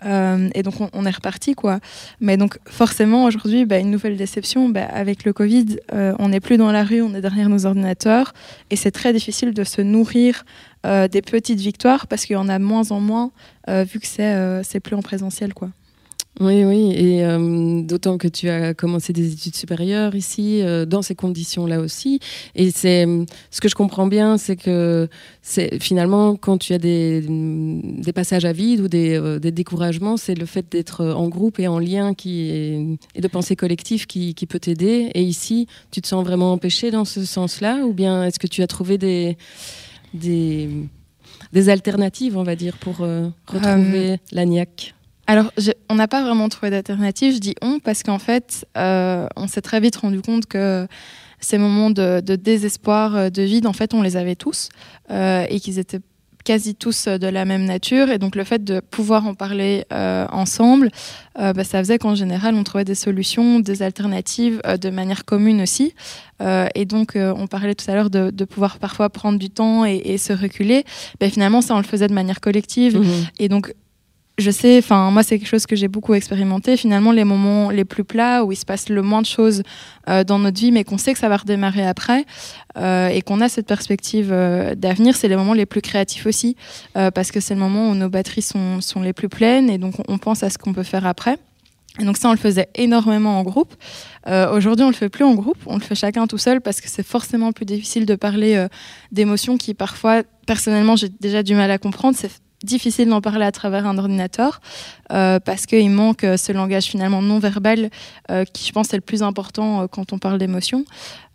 Speaker 3: Euh, et donc, on, est reparti, quoi. Mais donc, forcément, aujourd'hui, bah, une nouvelle déception. Bah, avec le Covid, on n'est plus dans la rue, on est derrière nos ordinateurs. Et c'est très difficile de se nourrir des petites victoires parce qu'il y en a moins en moins, vu que c'est plus en présentiel, quoi.
Speaker 1: Oui, oui, et euh, d'autant que tu as commencé des études supérieures ici, euh, dans ces conditions-là aussi. Et c'est ce que je comprends bien, c'est que c'est finalement quand tu as des, des passages à vide ou des, euh, des découragements, c'est le fait d'être en groupe et en lien qui est, et de penser collectif qui, qui peut t'aider. Et ici, tu te sens vraiment empêché dans ce sens-là, ou bien est-ce que tu as trouvé des des, des alternatives, on va dire, pour retrouver l'ANIAC
Speaker 3: alors, on n'a pas vraiment trouvé d'alternative. Je dis on parce qu'en fait, euh, on s'est très vite rendu compte que ces moments de, désespoir, euh, de vide, en fait, on les avait tous euh, et qu'ils étaient quasi tous de la même nature. Et donc, le fait de pouvoir en parler ensemble, bah, ça faisait qu'en général, on trouvait des solutions, des alternatives de manière commune aussi. et donc, on parlait tout à l'heure de, pouvoir parfois prendre du temps et, se reculer. Bah, finalement, ça, on le faisait de manière collective. Mmh. Et donc, je sais, enfin moi c'est quelque chose que j'ai beaucoup expérimenté. Finalement, les moments les plus plats où il se passe le moins de choses euh, dans notre vie, mais qu'on sait que ça va redémarrer après euh, et qu'on a cette perspective euh, d'avenir, c'est les moments les plus créatifs aussi, parce que c'est le moment où nos batteries sont, sont les plus pleines et donc on pense à ce qu'on peut faire après. Et donc ça, on le faisait énormément en groupe. Aujourd'hui, on le fait plus en groupe, on le fait chacun tout seul parce que c'est forcément plus difficile de parler d'émotions qui parfois, personnellement, j'ai déjà du mal à comprendre. Difficile d'en parler à travers un ordinateur euh, parce qu'il manque euh, ce langage finalement non verbal euh, qui je pense est le plus important quand on parle d'émotion.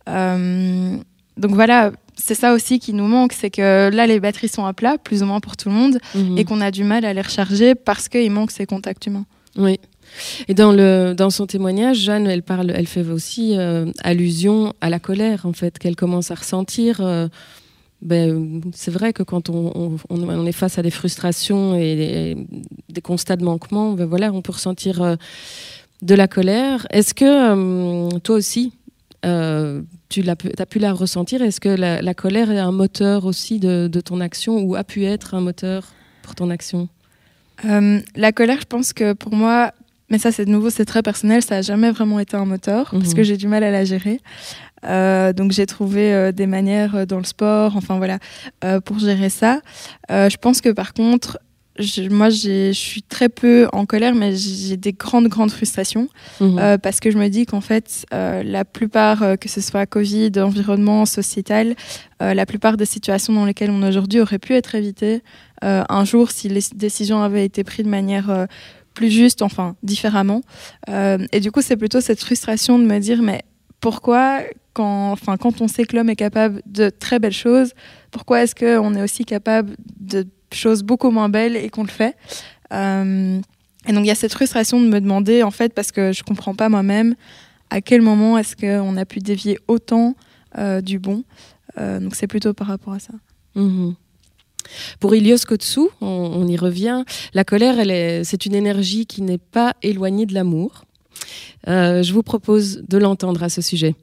Speaker 3: donc voilà, c'est ça aussi qui nous manque, c'est que là les batteries sont à plat, plus ou moins pour tout le monde, mhm. et qu'on a du mal à les recharger parce qu'il manque ces contacts humains.
Speaker 1: Oui. Et dans, le, dans son témoignage, Jeanne, elle, parle, elle fait aussi allusion à la colère, en fait, qu'elle commence à ressentir ben, c'est vrai que quand on, est face à des frustrations et des, constats de manquement, ben voilà, on peut ressentir euh, de la colère. Est-ce que toi aussi, tu as pu la ressentir? Est-ce que la, colère est un moteur aussi de, ton action ou a pu être un moteur pour ton action?
Speaker 3: La colère, je pense que pour moi, mais ça c'est de nouveau, c'est très personnel, ça n'a jamais vraiment été un moteur parce mhm. que j'ai du mal à la gérer. Euh, donc j'ai trouvé euh, des manières euh, dans le sport, enfin voilà, pour gérer ça. je pense que par contre, moi je suis très peu en colère, mais j'ai des grandes, grandes frustrations mhm. parce que je me dis qu'en fait, la plupart, que ce soit Covid, environnement, sociétal, la plupart des situations dans lesquelles on est aujourd'hui auraient pu être évitées un jour si les décisions avaient été prises de manière plus juste, enfin différemment. et du coup, c'est plutôt cette frustration de me dire, mais pourquoi, quand, enfin, quand on sait que l'homme est capable de très belles choses, pourquoi est-ce qu'on est aussi capable de choses beaucoup moins belles et qu'on le fait? Euh, Et donc il y a cette frustration de me demander, en fait, parce que je comprends pas moi-même, à quel moment est-ce qu'on a pu dévier autant euh, du bon? Euh, donc c'est plutôt par rapport à ça.
Speaker 1: Mhm. Pour Ilios Kotsu, on, y revient, la colère, c'est une énergie qui n'est pas éloignée de l'amour. Euh, je vous propose de l'entendre à ce sujet.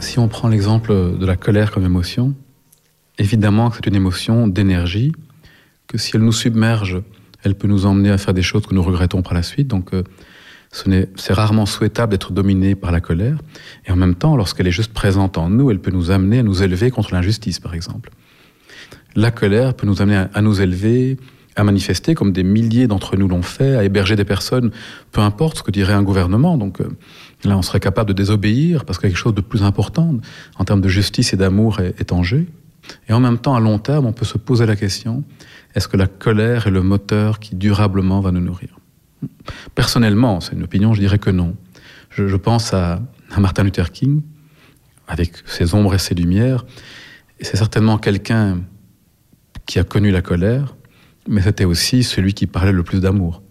Speaker 5: Si on prend l'exemple de la colère comme émotion, évidemment que c'est une émotion d'énergie, que si elle nous submerge, elle peut nous emmener à faire des choses que nous regrettons par la suite. Donc, euh, c'est rarement souhaitable d'être dominé par la colère. Et en même temps, lorsqu'elle est juste présente en nous, elle peut nous amener à nous élever contre l'injustice, par exemple. La colère peut nous amener à, nous élever, à manifester, comme des milliers d'entre nous l'ont fait, à héberger des personnes, peu importe ce que dirait un gouvernement. Donc euh, là, on serait capable de désobéir parce que quelque chose de plus important en termes de justice et d'amour est, est en jeu. Et en même temps, à long terme, on peut se poser la question, est-ce que la colère est le moteur qui durablement va nous nourrir? Personnellement, c'est une opinion, je dirais que non. Je, pense à, Martin Luther King, avec ses ombres et ses lumières. C'est certainement quelqu'un qui a connu la colère, mais c'était aussi celui qui parlait le plus d'amour.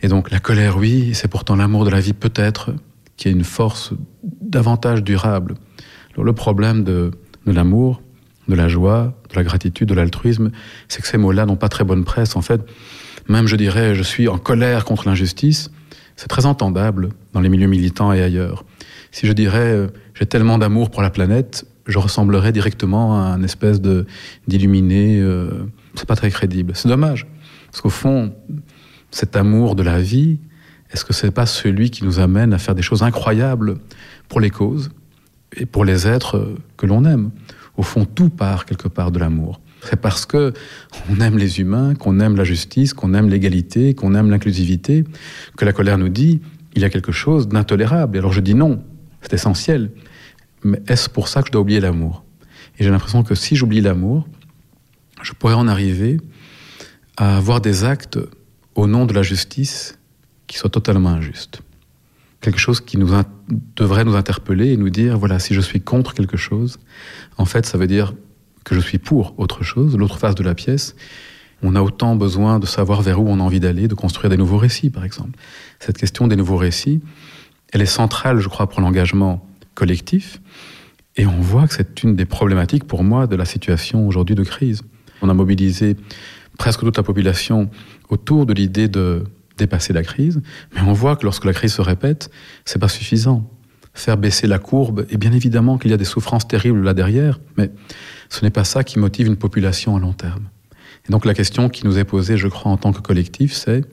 Speaker 5: Et donc la colère, oui, c'est pourtant l'amour de la vie peut-être qui est une force davantage durable. le problème de l'amour, de la joie, de la gratitude, de l'altruisme, c'est que ces mots-là n'ont pas très bonne presse. En fait, même je dirais, je suis en colère contre l'injustice, c'est très entendable dans les milieux militants et ailleurs. Si je dirais, euh, j'ai tellement d'amour pour la planète, je ressemblerais directement à un espèce de d'illuminé. Euh, c'est pas très crédible. C'est dommage, parce qu'au fond, cet amour de la vie, est-ce que c'est pas celui qui nous amène à faire des choses incroyables pour les causes et pour les êtres que l'on aime? Au fond, tout part quelque part de l'amour. C'est parce que on aime les humains, qu'on aime la justice, qu'on aime l'égalité, qu'on aime l'inclusivité, que la colère nous dit il y a quelque chose d'intolérable. Alors je dis non, c'est essentiel. Mais est-ce pour ça que je dois oublier l'amour? Et j'ai l'impression que si j'oublie l'amour, je pourrais en arriver à avoir des actes au nom de la justice qui soient totalement injustes. Quelque chose qui nous devrait nous interpeller et nous dire, voilà, si je suis contre quelque chose, en fait, ça veut dire que je suis pour autre chose, l'autre face de la pièce. On a autant besoin de savoir vers où on a envie d'aller, de construire des nouveaux récits, par exemple. Cette question des nouveaux récits, elle est centrale, je crois, pour l'engagement collectif. Et on voit que c'est une des problématiques pour moi de la situation aujourd'hui de crise. On a mobilisé presque toute la population autour de l'idée de dépasser la crise, mais on voit que lorsque la crise se répète, c'est pas suffisant. Faire baisser la courbe, et bien évidemment qu'il y a des souffrances terribles là derrière, mais ce n'est pas ça qui motive une population à long terme. Et donc la question qui nous est posée, je crois, en tant que collectif, c'est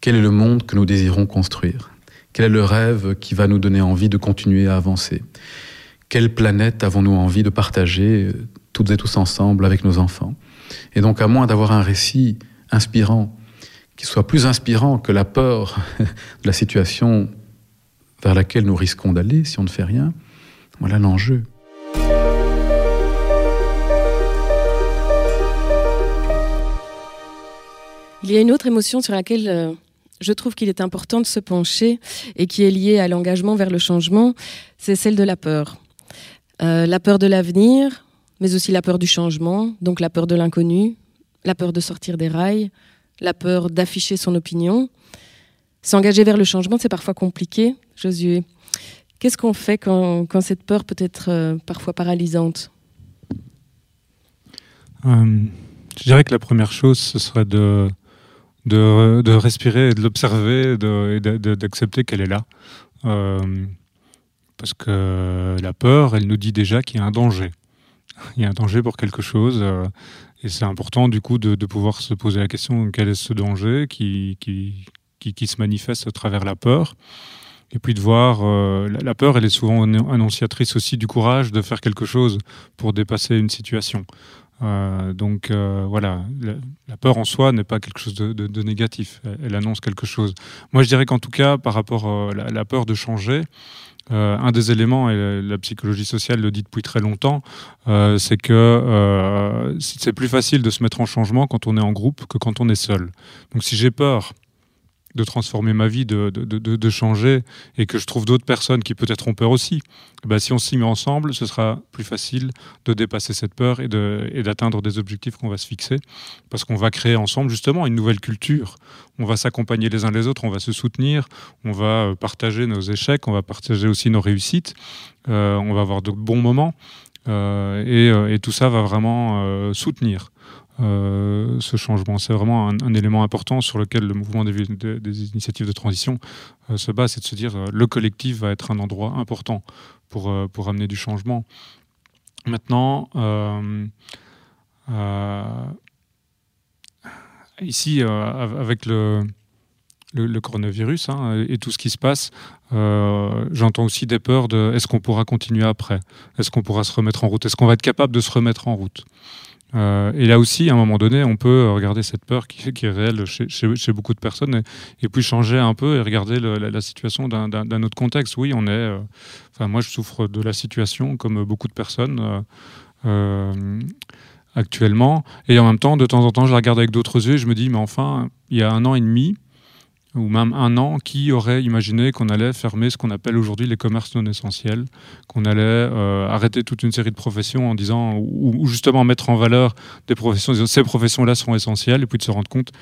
Speaker 5: quel est le monde que nous désirons construire? Quel est le rêve qui va nous donner envie de continuer à avancer? Quelle planète avons-nous envie de partager euh, toutes et tous ensemble avec nos enfants? Et donc à moins d'avoir un récit inspirant, qui soit plus inspirant que la peur de la situation vers laquelle nous risquons d'aller si on ne fait rien, voilà l'enjeu.
Speaker 1: Il y a une autre émotion sur laquelle euh, je trouve qu'il est important de se pencher et qui est liée à l'engagement vers le changement, c'est celle de la peur. Euh, la peur de l'avenir, mais aussi la peur du changement, donc la peur de l'inconnu, la peur de sortir des rails, la peur d'afficher son opinion. S'engager vers le changement, c'est parfois compliqué. Josué. Qu'est-ce qu'on fait quand, cette peur peut être parfois paralysante?
Speaker 4: Je dirais que la première chose, ce serait de, de, respirer, de l'observer et d'accepter qu'elle est là. parce que la peur, elle nous dit déjà qu'il y a un danger. Il y a un danger pour quelque chose. Et c'est important du coup de, pouvoir se poser la question quel est ce danger qui, qui, qui, se manifeste à travers la peur? Et puis de voir, euh, la, peur, elle est souvent annonciatrice aussi du courage de faire quelque chose pour dépasser une situation. Euh, donc euh, voilà, la, peur en soi n'est pas quelque chose de, négatif, elle, annonce quelque chose. Moi je dirais qu'en tout cas, par rapport à la peur de changer, un des éléments, et la psychologie sociale le dit depuis très longtemps, c'est que c'est plus facile de se mettre en changement quand on est en groupe que quand on est seul. Donc si j'ai peur de transformer ma vie, de, de, de, changer, et que je trouve d'autres personnes qui peut-être ont peur aussi, bah, si on s'y met ensemble, ce sera plus facile de dépasser cette peur et d'atteindre des objectifs qu'on va se fixer, parce qu'on va créer ensemble justement une nouvelle culture. On va s'accompagner les uns les autres, on va se soutenir, on va euh, partager nos échecs, on va partager aussi nos réussites, euh, on va avoir de bons moments, euh, et, et, tout ça va vraiment soutenir. Euh, ce changement. C'est vraiment un, élément important sur lequel le mouvement des, initiatives de transition euh, se base, c'est de se dire euh, le collectif va être un endroit important pour, pour amener du changement. Maintenant, ici, avec le, le, coronavirus hein, et tout ce qui se passe, j'entends aussi des peurs de est-ce qu'on pourra continuer après? Est-ce qu'on pourra se remettre en route? Est-ce qu'on va être capable de se remettre en route? Euh, et là aussi, à un moment donné, on peut regarder cette peur qui, est réelle chez, beaucoup de personnes et, puis changer un peu et regarder la, situation d'un autre contexte. Oui, on est. Euh, enfin, moi, je souffre de la situation comme beaucoup de personnes euh, actuellement. Et en même temps, de temps en temps, je la regarde avec d'autres yeux et je me dis, mais enfin, il y a un an et demi, ou même un an, qui aurait imaginé qu'on allait fermer ce qu'on appelle aujourd'hui les commerces non essentiels, qu'on allait euh, arrêter toute une série de professions en disant, ou, justement mettre en valeur des professions, disant ces professions-là sont essentielles, et puis de se rendre compte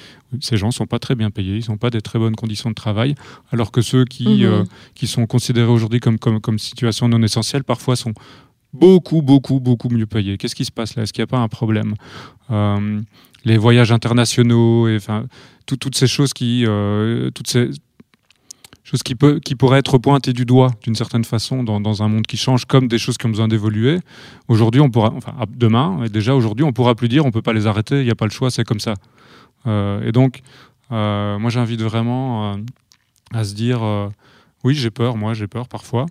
Speaker 4: ces gens ne sont pas très bien payés, ils n'ont pas des très bonnes conditions de travail, alors que ceux qui, mhm. euh, qui sont considérés aujourd'hui comme, comme, comme situation non essentielle, parfois sont beaucoup, beaucoup, beaucoup mieux payés. Qu'est-ce qui se passe là? Est-ce qu'il n'y a pas un problème? Euh, Les voyages internationaux, et, enfin, toutes ces choses qui, euh, toutes ces choses qui, peut, qui pourraient être pointées du doigt d'une certaine façon dans, un monde qui change, comme des choses qui ont besoin d'évoluer. Aujourd'hui, on pourra, enfin demain, et déjà aujourd'hui, on pourra plus dire, on peut pas les arrêter, il n'y a pas le choix, c'est comme ça. Euh, et donc, euh, moi, j'invite vraiment à se dire, oui, j'ai peur, moi, j'ai peur parfois,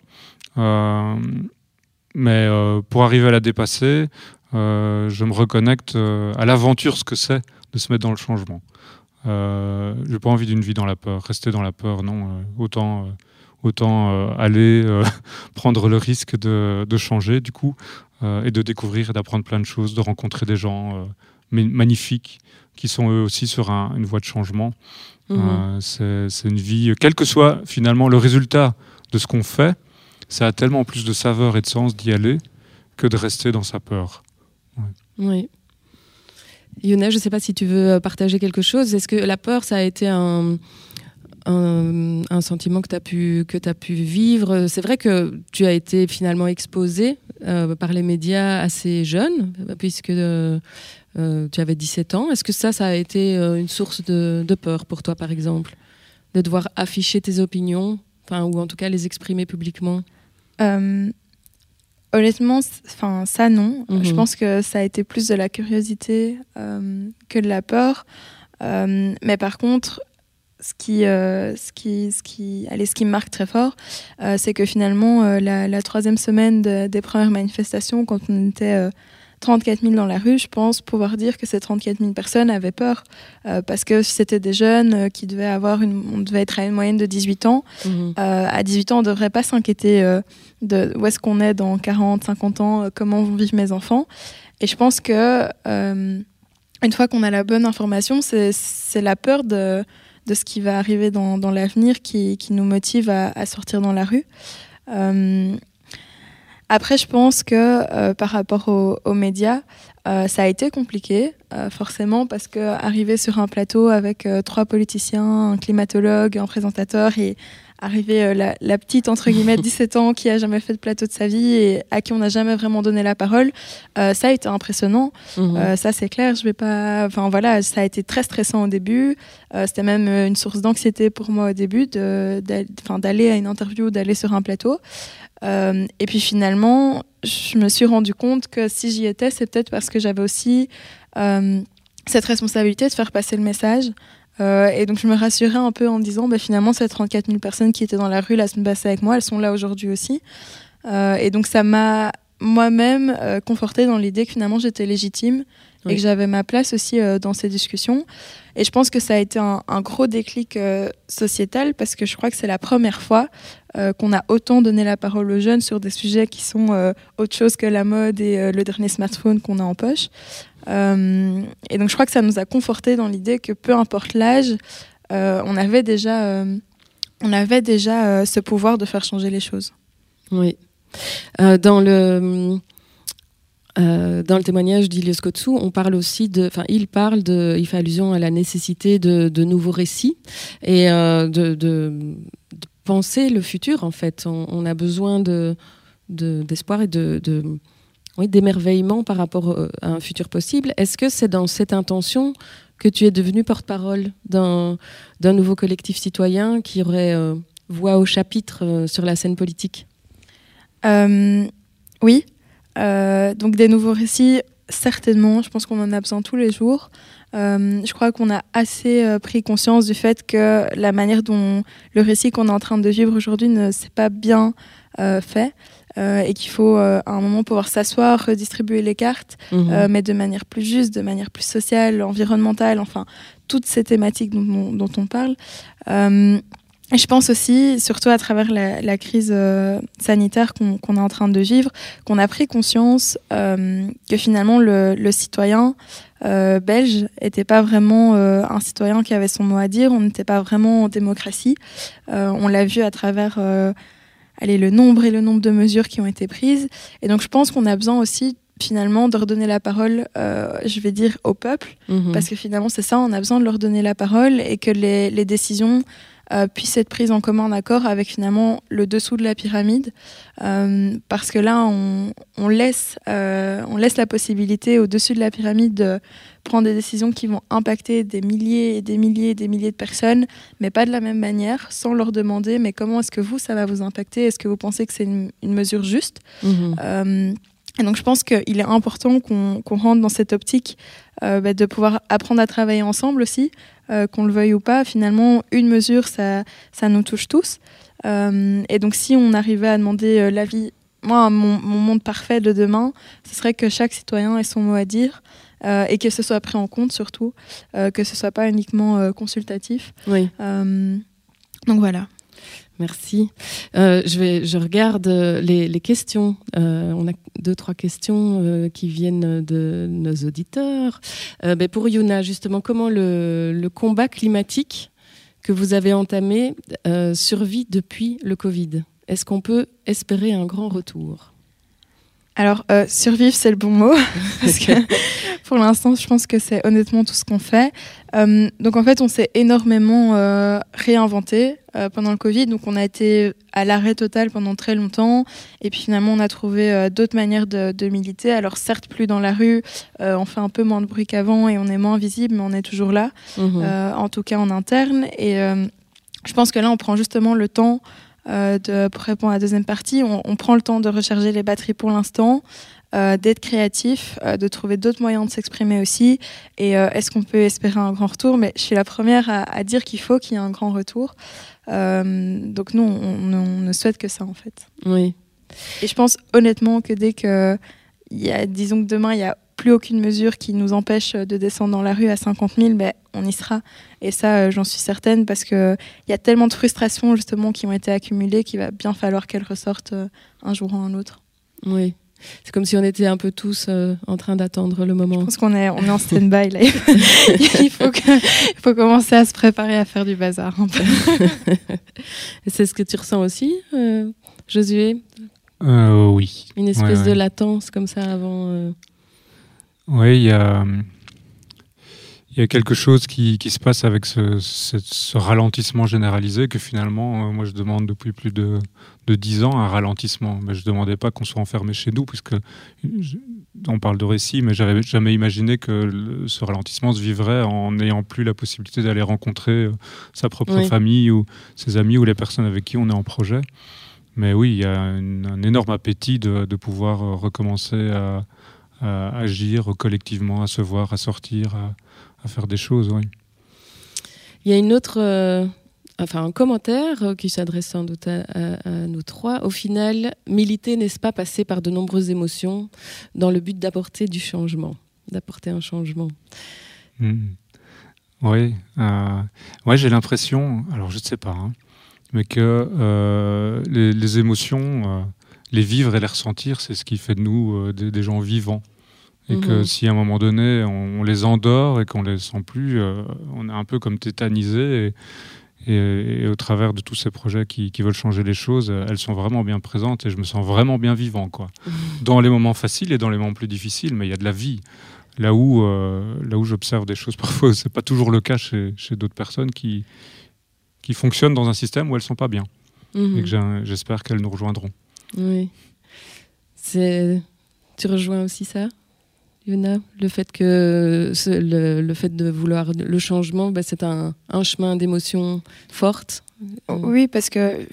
Speaker 4: mais pour arriver à la dépasser, je me reconnecte à l'aventure, ce que c'est de se mettre dans le changement. Euh, je n'ai pas envie d'une vie dans la peur, rester dans la peur, non. Euh, autant euh, autant aller prendre le risque de, de changer, du coup, et de découvrir et d'apprendre plein de choses, de rencontrer des gens magnifiques qui sont eux aussi sur une voie de changement. Mhm. c'est une vie, quel que soit finalement le résultat de ce qu'on fait, ça a tellement plus de saveur et de sens d'y aller que de rester dans sa peur.
Speaker 1: Oui. Yona, je ne sais pas si tu veux euh, partager quelque chose. Est-ce que la peur, ça a été un, sentiment que tu as, pu, vivre? C'est vrai que tu as été finalement exposé euh, par les médias assez jeune, puisque euh, tu avais 17 ans. Est-ce que ça, ça a été une source de, de, peur pour toi, par exemple De devoir afficher tes opinions, ou en tout cas les exprimer publiquement?
Speaker 3: Honnêtement, enfin ça non. Je mhm. pense que ça a été plus de la curiosité euh, que de la peur. Euh, mais par contre, ce qui, euh, ce qui, ce qui, allez, ce qui me marque très fort, c'est que finalement la, la, troisième semaine des premières manifestations, quand on était 34 000 dans la rue, je pense pouvoir dire que ces 34 000 personnes avaient peur euh, parce que c'était des jeunes euh, qui devaient avoir une, on devait être à une moyenne de 18 ans. Euh, à 18 ans, on ne devrait pas s'inquiéter de où est-ce qu'on est dans 40, 50 ans, comment vont vivre mes enfants. Et je pense que une fois qu'on a la bonne information, c'est la peur de, de, ce qui va arriver dans, dans l'avenir qui, qui, nous motive à, à, sortir dans la rue. Après, je pense que euh, par rapport aux, médias, euh, ça a été compliqué, euh, forcément, parce que arriver sur un plateau avec trois politiciens, un climatologue, un présentateur et arriver la, petite, entre guillemets, de 17 ans qui a jamais fait de plateau de sa vie et à qui on n'a jamais vraiment donné la parole. ça a été impressionnant. Mhm. ça, c'est clair. Je vais pas. Enfin, voilà, ça a été très stressant au début. C'était même une source d'anxiété pour moi au début d'aller à une interview, d'aller sur un plateau. Et puis finalement, je me suis rendu compte que si j'y étais, c'est peut-être parce que j'avais aussi cette responsabilité de faire passer le message. Euh, et donc je me rassurais un peu en disant, bah, finalement, ces 34 000 personnes qui étaient dans la rue la semaine passée avec moi, elles sont là aujourd'hui aussi. Euh, et donc ça m'a moi-même euh, conforté dans l'idée que finalement j'étais légitime et que j'avais ma place aussi dans ces discussions. Et je pense que ça a été un, gros déclic sociétal parce que je crois que c'est la première fois qu'on a autant donné la parole aux jeunes sur des sujets qui sont autre chose que la mode et le dernier smartphone qu'on a en poche. Euh, et donc je crois que ça nous a conforté dans l'idée que peu importe l'âge, euh, on avait déjà, euh, on avait déjà ce pouvoir de faire changer les choses.
Speaker 1: Oui. dans le dans le témoignage d'Ilios Kotsou, on parle aussi de, enfin, il parle de, il fait allusion à la nécessité de, de nouveaux récits et de, penser le futur. En fait, on, a besoin de d'espoir et de, oui, d'émerveillement par rapport euh, à un futur possible. Est-ce que c'est dans cette intention que tu es devenu porte-parole d'un, nouveau collectif citoyen qui aurait euh, voix au chapitre euh, sur la scène politique?
Speaker 3: Oui. donc des nouveaux récits, certainement. Je pense qu'on en a besoin tous les jours. Je crois qu'on a assez pris conscience du fait que la manière dont le récit qu'on est en train de vivre aujourd'hui ne s'est pas bien fait. Euh, et qu'il faut euh, à un moment pouvoir s'asseoir, redistribuer les cartes, mhm. euh, mais de manière plus juste, de manière plus sociale, environnementale, enfin, toutes ces thématiques dont, on parle. Et je pense aussi, surtout à travers la, crise sanitaire qu'on est en train de vivre, qu'on a pris conscience que finalement le, citoyen belge n'était pas vraiment un citoyen qui avait son mot à dire, on n'était pas vraiment en démocratie. on l'a vu à travers allez, le nombre et le nombre de mesures qui ont été prises. Et donc je pense qu'on a besoin aussi finalement de redonner la parole, euh, je vais dire, au peuple, mhm. parce que finalement c'est ça, on a besoin de leur donner la parole et que les, les décisions euh, puissent être prises en commun accord avec finalement le dessous de la pyramide, euh, parce que là on, on laisse, on laisse la possibilité au-dessus de la pyramide de prendre des décisions qui vont impacter des milliers et des milliers et des milliers de personnes, mais pas de la même manière, sans leur demander mais comment est-ce que vous, ça va vous impacter? Est-ce que vous pensez que c'est une, mesure juste? Mhm. Euh, et donc je pense qu'il est important qu'on rentre dans cette optique euh, bah, de pouvoir apprendre à travailler ensemble aussi, euh, qu'on le veuille ou pas. Finalement, une mesure, ça, ça nous touche tous. et donc si on arrivait à demander l'avis, moi, mon, mon, monde parfait de demain, ce serait que chaque citoyen ait son mot à dire. Euh, et que ce soit pris en compte surtout, euh, que ce soit pas uniquement euh, consultatif.
Speaker 1: Oui.
Speaker 3: donc voilà.
Speaker 1: Merci. je, vais, je regarde les, questions. on a deux, trois questions qui viennent de nos auditeurs. Ben pour Yuna, justement, comment le, combat climatique que vous avez entamé survit depuis le Covid? Est-ce qu'on peut espérer un grand retour?
Speaker 3: Alors, euh, survivre, c'est le bon mot, parce que pour l'instant, je pense que c'est honnêtement tout ce qu'on fait. Euh, donc, en fait, on s'est énormément euh, réinventé pendant le Covid. Donc, on a été à l'arrêt total pendant très longtemps. Et puis, finalement, on a trouvé d'autres manières de, militer. Alors, certes, plus dans la rue, on fait un peu moins de bruit qu'avant et on est moins visible, mais on est toujours là, mhm. en tout cas en interne. Et je pense que là, on prend justement le temps de, pour répondre à la deuxième partie, on, prend le temps de recharger les batteries pour l'instant, euh, d'être créatif, euh, de trouver d'autres moyens de s'exprimer aussi. Et est-ce qu'on peut espérer un grand retour? Mais je suis la première à, dire qu'il faut qu'il y ait un grand retour. donc nous, on, ne souhaite que ça en fait.
Speaker 1: Oui.
Speaker 3: Et je pense honnêtement que dès que, y a, disons que demain, il y a plus aucune mesure qui nous empêche de descendre dans la rue à 50 000, ben, on y sera. Et ça, euh, j'en suis certaine parce qu'il y a tellement de frustrations justement qui ont été accumulées qu'il va bien falloir qu'elles ressortent euh, un jour ou un autre.
Speaker 1: Oui. C'est comme si on était un peu tous euh, en train d'attendre le moment.
Speaker 3: Je pense qu'on est, on est en stand-by là. il, faut il faut commencer à se préparer à faire du bazar.
Speaker 1: C'est ce que tu ressens aussi, Josué?
Speaker 4: Oui.
Speaker 1: Une espèce de latence comme ça avant
Speaker 4: oui, il y a, il y a quelque chose qui, qui se passe avec ce, ce, ralentissement généralisé que finalement, euh, moi je demande depuis plus de, de 10 ans un ralentissement. Mais je ne demandais pas qu'on soit enfermé chez nous, puisque on parle de récit, mais j'avais jamais imaginé que ce ralentissement se vivrait en n'ayant plus la possibilité d'aller rencontrer euh, sa propre famille ou ses amis ou les personnes avec qui on est en projet. Mais oui, il y a un énorme appétit de, de pouvoir euh, recommencer à, à, agir collectivement, à se voir, à sortir, à, à faire des choses. Oui.
Speaker 1: Il y a une autre, euh, enfin un commentaire euh, qui s'adresse sans doute à, nous trois. Au final, militer n'est-ce pas passer par de nombreuses émotions dans le but d'apporter du changement, d'apporter un changement.
Speaker 4: Hmm. Oui, euh, ouais, j'ai l'impression, alors je ne sais pas, hein, mais que les, émotions, les vivre et les ressentir, c'est ce qui fait de nous des gens vivants. Et que mhm. si à un moment donné, on, les endort et qu'on les sent plus, euh, on est un peu comme tétanisé. Et, et, au travers de tous ces projets qui, qui, veulent changer les choses, elles sont vraiment bien présentes et je me sens vraiment bien vivant. Quoi. Mhm. Dans les moments faciles et dans les moments plus difficiles, mais il y a de la vie. Là où, euh, là où j'observe des choses parfois, ce n'est pas toujours le cas chez, chez d'autres personnes qui, qui fonctionnent dans un système où elles ne sont pas bien. Mhm. Et que j'espère qu'elles nous rejoindront.
Speaker 1: Oui. Tu rejoins aussi ça le fait que le, fait de vouloir le changement, bah, c'est un, chemin d'émotions fortes.
Speaker 3: Oui, parce que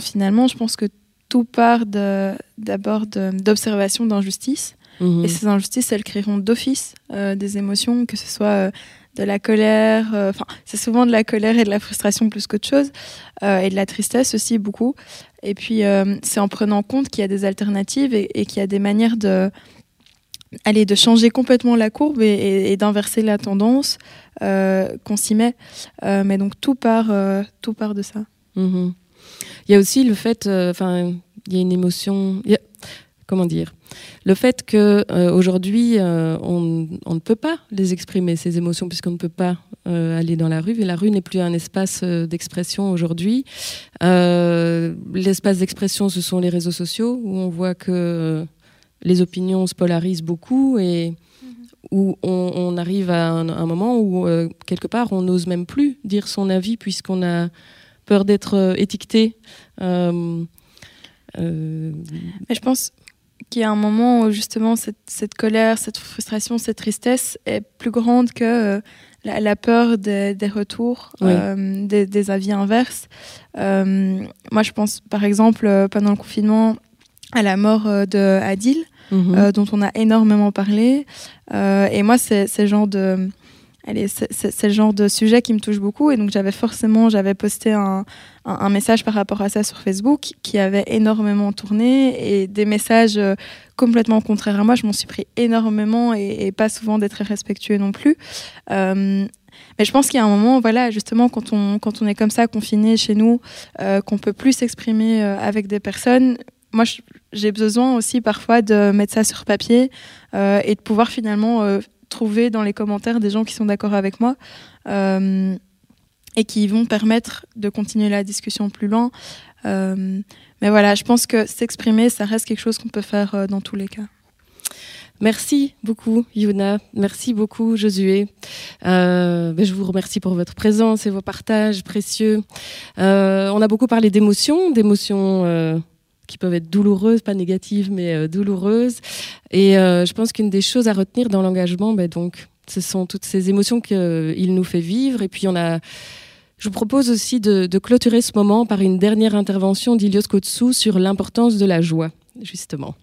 Speaker 3: finalement, je pense que tout part d'abord d'observation d'injustice. Mhm. Et ces injustices, elles créeront d'office euh, des émotions, que ce soit euh, de la colère, euh, enfin, c'est souvent de la colère et de la frustration plus qu'autre chose, et de la tristesse aussi beaucoup. Et puis, c'est en prenant compte qu'il y a des alternatives et qu'il y a des manières de, de changer complètement la courbe et, d'inverser la tendance euh, qu'on s'y met. Euh, mais donc tout part, euh, tout part de ça.
Speaker 1: Mhm. Il y a aussi le fait, enfin, il y a une émotion. Comment dire Le fait que aujourd'hui on, on, ne peut pas les exprimer ces émotions puisqu'on ne peut pas aller dans la rue et la rue n'est plus un espace d'expression aujourd'hui. L'espace d'expression, ce sont les réseaux sociaux où on voit que les opinions se polarisent beaucoup et mhm. où on, arrive à un, moment où, euh, quelque part, on n'ose même plus dire son avis puisqu'on a peur d'être euh, étiqueté.
Speaker 3: Euh, Mais je pense qu'il y a un moment où, justement, cette, colère, cette frustration, cette tristesse est plus grande que la, peur des, retours, des, des, avis inverses. moi, je pense, par exemple, pendant le confinement, à la mort de Adil, Mhm. Euh, dont on a énormément parlé. Euh, et moi, c'est le genre de c'est le genre de sujet qui me touche beaucoup et donc j'avais forcément j'avais posté un, un, message par rapport à ça sur Facebook qui avait énormément tourné et des messages euh, complètement contraires à moi. Je m'en suis pris énormément et, pas souvent d'être très respectueux non plus. Mais je pense qu'il y a un moment voilà justement quand on quand on est comme ça confiné chez nous qu'on peut plus s'exprimer avec des personnes moi, j'ai besoin aussi parfois de mettre ça sur papier euh, et de pouvoir finalement euh, trouver dans les commentaires des gens qui sont d'accord avec moi euh, et qui vont permettre de continuer la discussion plus loin. mais voilà, je pense que s'exprimer, ça reste quelque chose qu'on peut faire dans tous les cas.
Speaker 1: Merci beaucoup, Yuna. Merci beaucoup, Josué. Ben, je vous remercie pour votre présence et vos partages précieux. on a beaucoup parlé d'émotions, d'émotions qui peuvent être douloureuses, pas négatives, mais euh, douloureuses. Et euh, je pense qu'une des choses à retenir dans l'engagement, ben, donc, ce sont toutes ces émotions qu'il nous fait vivre. Et puis, on a. Je vous propose aussi de, de clôturer ce moment par une dernière intervention d'Ilios Kotsou sur l'importance de la joie, justement.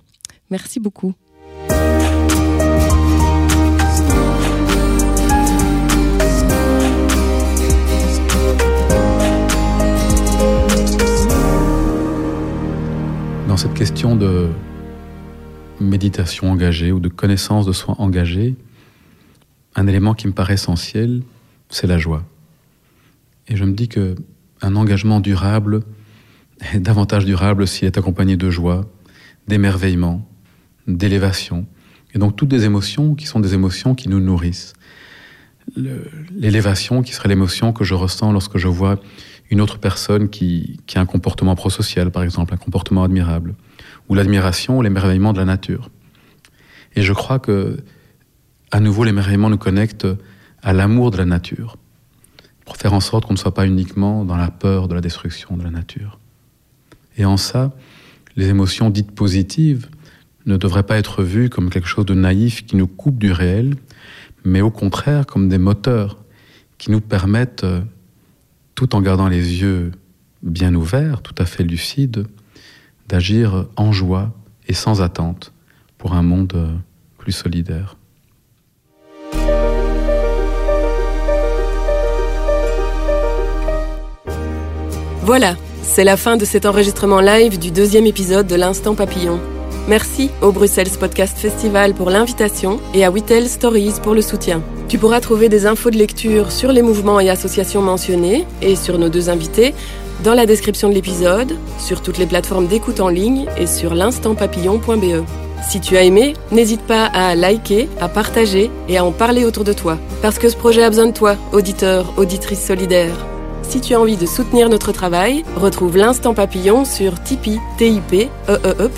Speaker 1: Merci beaucoup.
Speaker 5: Cette question de méditation engagée ou de connaissance de soi engagée, un élément qui me paraît essentiel, c'est la joie. Et je me dis que un engagement durable est davantage durable s'il est accompagné de joie, d'émerveillement, d'élévation, et donc toutes des émotions qui sont des émotions qui nous nourrissent. L'élévation qui serait l'émotion que je ressens lorsque je vois une autre personne qui, a un comportement prosocial, par exemple, un comportement admirable, ou l'admiration ou l'émerveillement de la nature. Et je crois que, à nouveau, l'émerveillement nous connecte à l'amour de la nature, pour faire en sorte qu'on ne soit pas uniquement dans la peur de la destruction de la nature. Et en ça, les émotions dites positives ne devraient pas être vues comme quelque chose de naïf qui nous coupe du réel, mais au contraire comme des moteurs qui nous permettent, euh, tout en gardant les yeux bien ouverts, tout à fait lucides, d'agir en joie et sans attente pour un monde plus solidaire.
Speaker 1: Voilà, c'est la fin de cet enregistrement live du deuxième épisode de l'Instant Papillon. Merci au Bruxelles Podcast Festival pour l'invitation et à Whittle Stories pour le soutien. Tu pourras trouver des infos de lecture sur les mouvements et associations mentionnés et sur nos deux invités dans la description de l'épisode, sur toutes les plateformes d'écoute en ligne et sur l'instantpapillon.be. Si tu as aimé, n'hésite pas à liker, à partager et à en parler autour de toi. Parce que ce projet a besoin de toi, auditeur, auditrice solidaire. Si tu as envie de soutenir notre travail, retrouve l'Instant Papillon sur tipeee, t i p -E